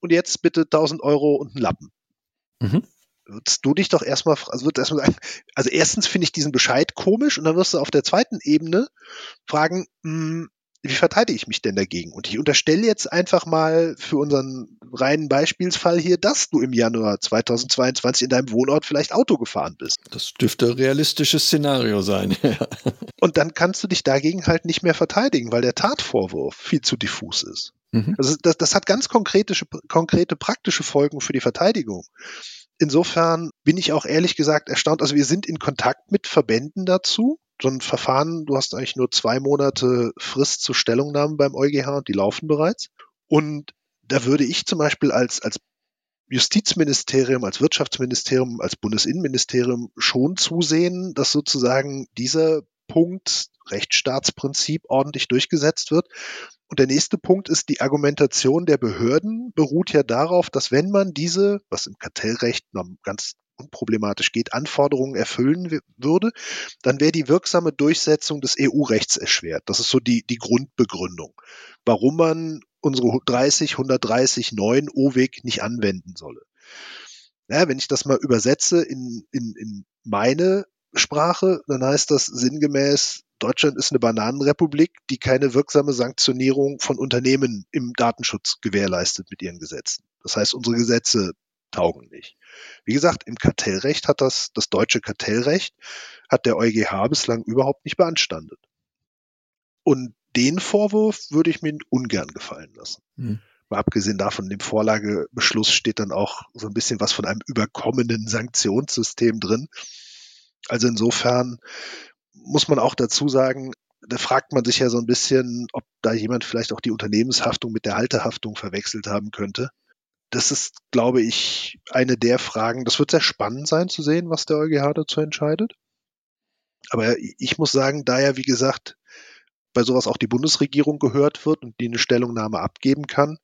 und jetzt bitte 1000 Euro und einen Lappen. Mhm. Würdest du dich doch erstmal, also würdest erstmal sagen, also erstens finde ich diesen Bescheid komisch und dann wirst du auf der zweiten Ebene fragen, mh, hm, wie verteidige ich mich denn dagegen? Und ich unterstelle jetzt einfach mal für unseren reinen Beispielsfall hier, dass du im Januar 2022 in deinem Wohnort vielleicht Auto gefahren bist. Das dürfte ein realistisches Szenario sein. Und dann kannst du dich dagegen halt nicht mehr verteidigen, weil der Tatvorwurf viel zu diffus ist. Mhm. Also das, das hat ganz konkrete, konkrete praktische Folgen für die Verteidigung. Insofern bin ich auch ehrlich gesagt erstaunt. Also wir sind in Kontakt mit Verbänden dazu so ein Verfahren, du hast eigentlich nur zwei Monate Frist zur Stellungnahme beim EuGH und die laufen bereits. Und da würde ich zum Beispiel als, als Justizministerium, als Wirtschaftsministerium, als Bundesinnenministerium schon zusehen, dass sozusagen dieser Punkt Rechtsstaatsprinzip ordentlich durchgesetzt wird. Und der nächste Punkt ist, die Argumentation der Behörden beruht ja darauf, dass wenn man diese, was im Kartellrecht ganz unproblematisch geht, Anforderungen erfüllen würde, dann wäre die wirksame Durchsetzung des EU-Rechts erschwert. Das ist so die, die Grundbegründung, warum man unsere 30, 130, 9 OWIG nicht anwenden solle. Ja, wenn ich das mal übersetze in, in, in meine Sprache, dann heißt das sinngemäß, Deutschland ist eine Bananenrepublik, die keine wirksame Sanktionierung von Unternehmen im Datenschutz gewährleistet mit ihren Gesetzen. Das heißt, unsere Gesetze taugen nicht. Wie gesagt, im Kartellrecht hat das, das deutsche Kartellrecht, hat der EuGH bislang überhaupt nicht beanstandet. Und den Vorwurf würde ich mir ungern gefallen lassen. Hm. Mal abgesehen davon, im Vorlagebeschluss steht dann auch so ein bisschen was von einem überkommenen Sanktionssystem drin. Also insofern muss man auch dazu sagen, da fragt man sich ja so ein bisschen, ob da jemand vielleicht auch die Unternehmenshaftung mit der Haltehaftung verwechselt haben könnte das ist, glaube ich, eine der Fragen. Das wird sehr spannend sein zu sehen, was der EuGH dazu entscheidet. Aber ich muss sagen, da ja, wie gesagt, bei sowas auch die Bundesregierung gehört wird und die eine Stellungnahme abgeben kann,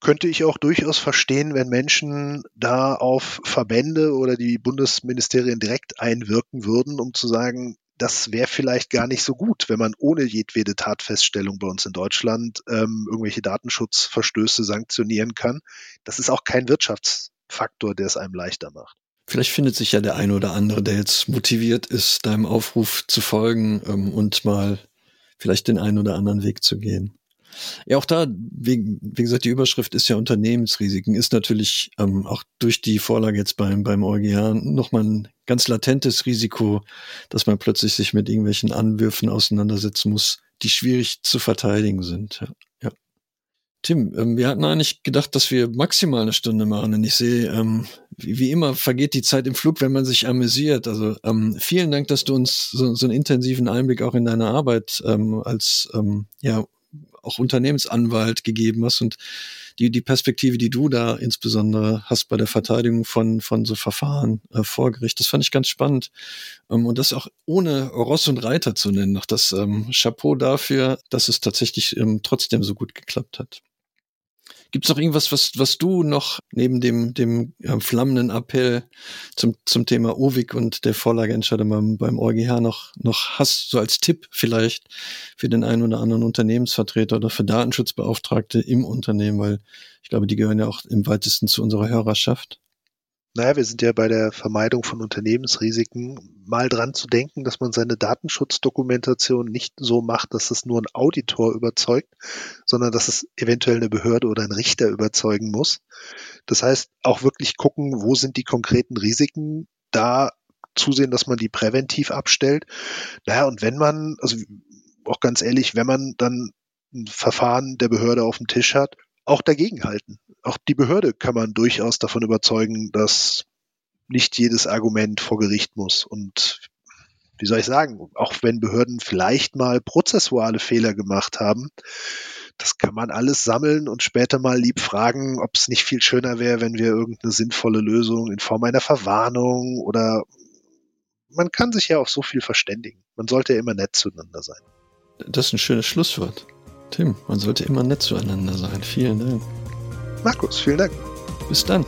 könnte ich auch durchaus verstehen, wenn Menschen da auf Verbände oder die Bundesministerien direkt einwirken würden, um zu sagen, das wäre vielleicht gar nicht so gut, wenn man ohne jedwede Tatfeststellung bei uns in Deutschland ähm, irgendwelche Datenschutzverstöße sanktionieren kann. Das ist auch kein Wirtschaftsfaktor, der es einem leichter macht. Vielleicht findet sich ja der ein oder andere, der jetzt motiviert ist, deinem Aufruf zu folgen ähm, und mal vielleicht den einen oder anderen Weg zu gehen. Ja, auch da, wie, wie gesagt, die Überschrift ist ja Unternehmensrisiken, ist natürlich ähm, auch durch die Vorlage jetzt beim, beim EuGH nochmal ein ganz latentes Risiko, dass man plötzlich sich mit irgendwelchen Anwürfen auseinandersetzen muss, die schwierig zu verteidigen sind. Ja. ja. Tim, ähm, wir hatten eigentlich gedacht, dass wir maximal eine Stunde machen. Und ich sehe, ähm, wie, wie, immer vergeht die Zeit im Flug, wenn man sich amüsiert. Also ähm, vielen Dank, dass du uns so, so einen intensiven Einblick auch in deine Arbeit ähm, als ähm, ja, auch Unternehmensanwalt gegeben hast und die, die Perspektive, die du da insbesondere hast bei der Verteidigung von, von so Verfahren äh, vor Gericht, das fand ich ganz spannend. Ähm, und das auch ohne Ross und Reiter zu nennen. Noch das ähm, Chapeau dafür, dass es tatsächlich ähm, trotzdem so gut geklappt hat. Gibt es noch irgendwas, was, was du noch neben dem, dem ja, flammenden Appell zum, zum Thema OVIC und der Vorlageentscheidung beim, beim EuGH noch, noch hast, so als Tipp vielleicht für den einen oder anderen Unternehmensvertreter oder für Datenschutzbeauftragte im Unternehmen, weil ich glaube, die gehören ja auch im weitesten zu unserer Hörerschaft. Naja, wir sind ja bei der Vermeidung von Unternehmensrisiken mal dran zu denken, dass man seine Datenschutzdokumentation nicht so macht, dass es nur ein Auditor überzeugt, sondern dass es eventuell eine Behörde oder ein Richter überzeugen muss. Das heißt, auch wirklich gucken, wo sind die konkreten Risiken, da zusehen, dass man die präventiv abstellt. Naja, und wenn man, also auch ganz ehrlich, wenn man dann ein Verfahren der Behörde auf dem Tisch hat, auch dagegen halten. Auch die Behörde kann man durchaus davon überzeugen, dass nicht jedes Argument vor Gericht muss. Und wie soll ich sagen, auch wenn Behörden vielleicht mal prozessuale Fehler gemacht haben, das kann man alles sammeln und später mal lieb fragen, ob es nicht viel schöner wäre, wenn wir irgendeine sinnvolle Lösung in Form einer Verwarnung oder man kann sich ja auf so viel verständigen. Man sollte ja immer nett zueinander sein. Das ist ein schönes Schlusswort. Tim, man sollte immer nett zueinander sein. Vielen Dank. Markus, vielen Dank. Bis dann.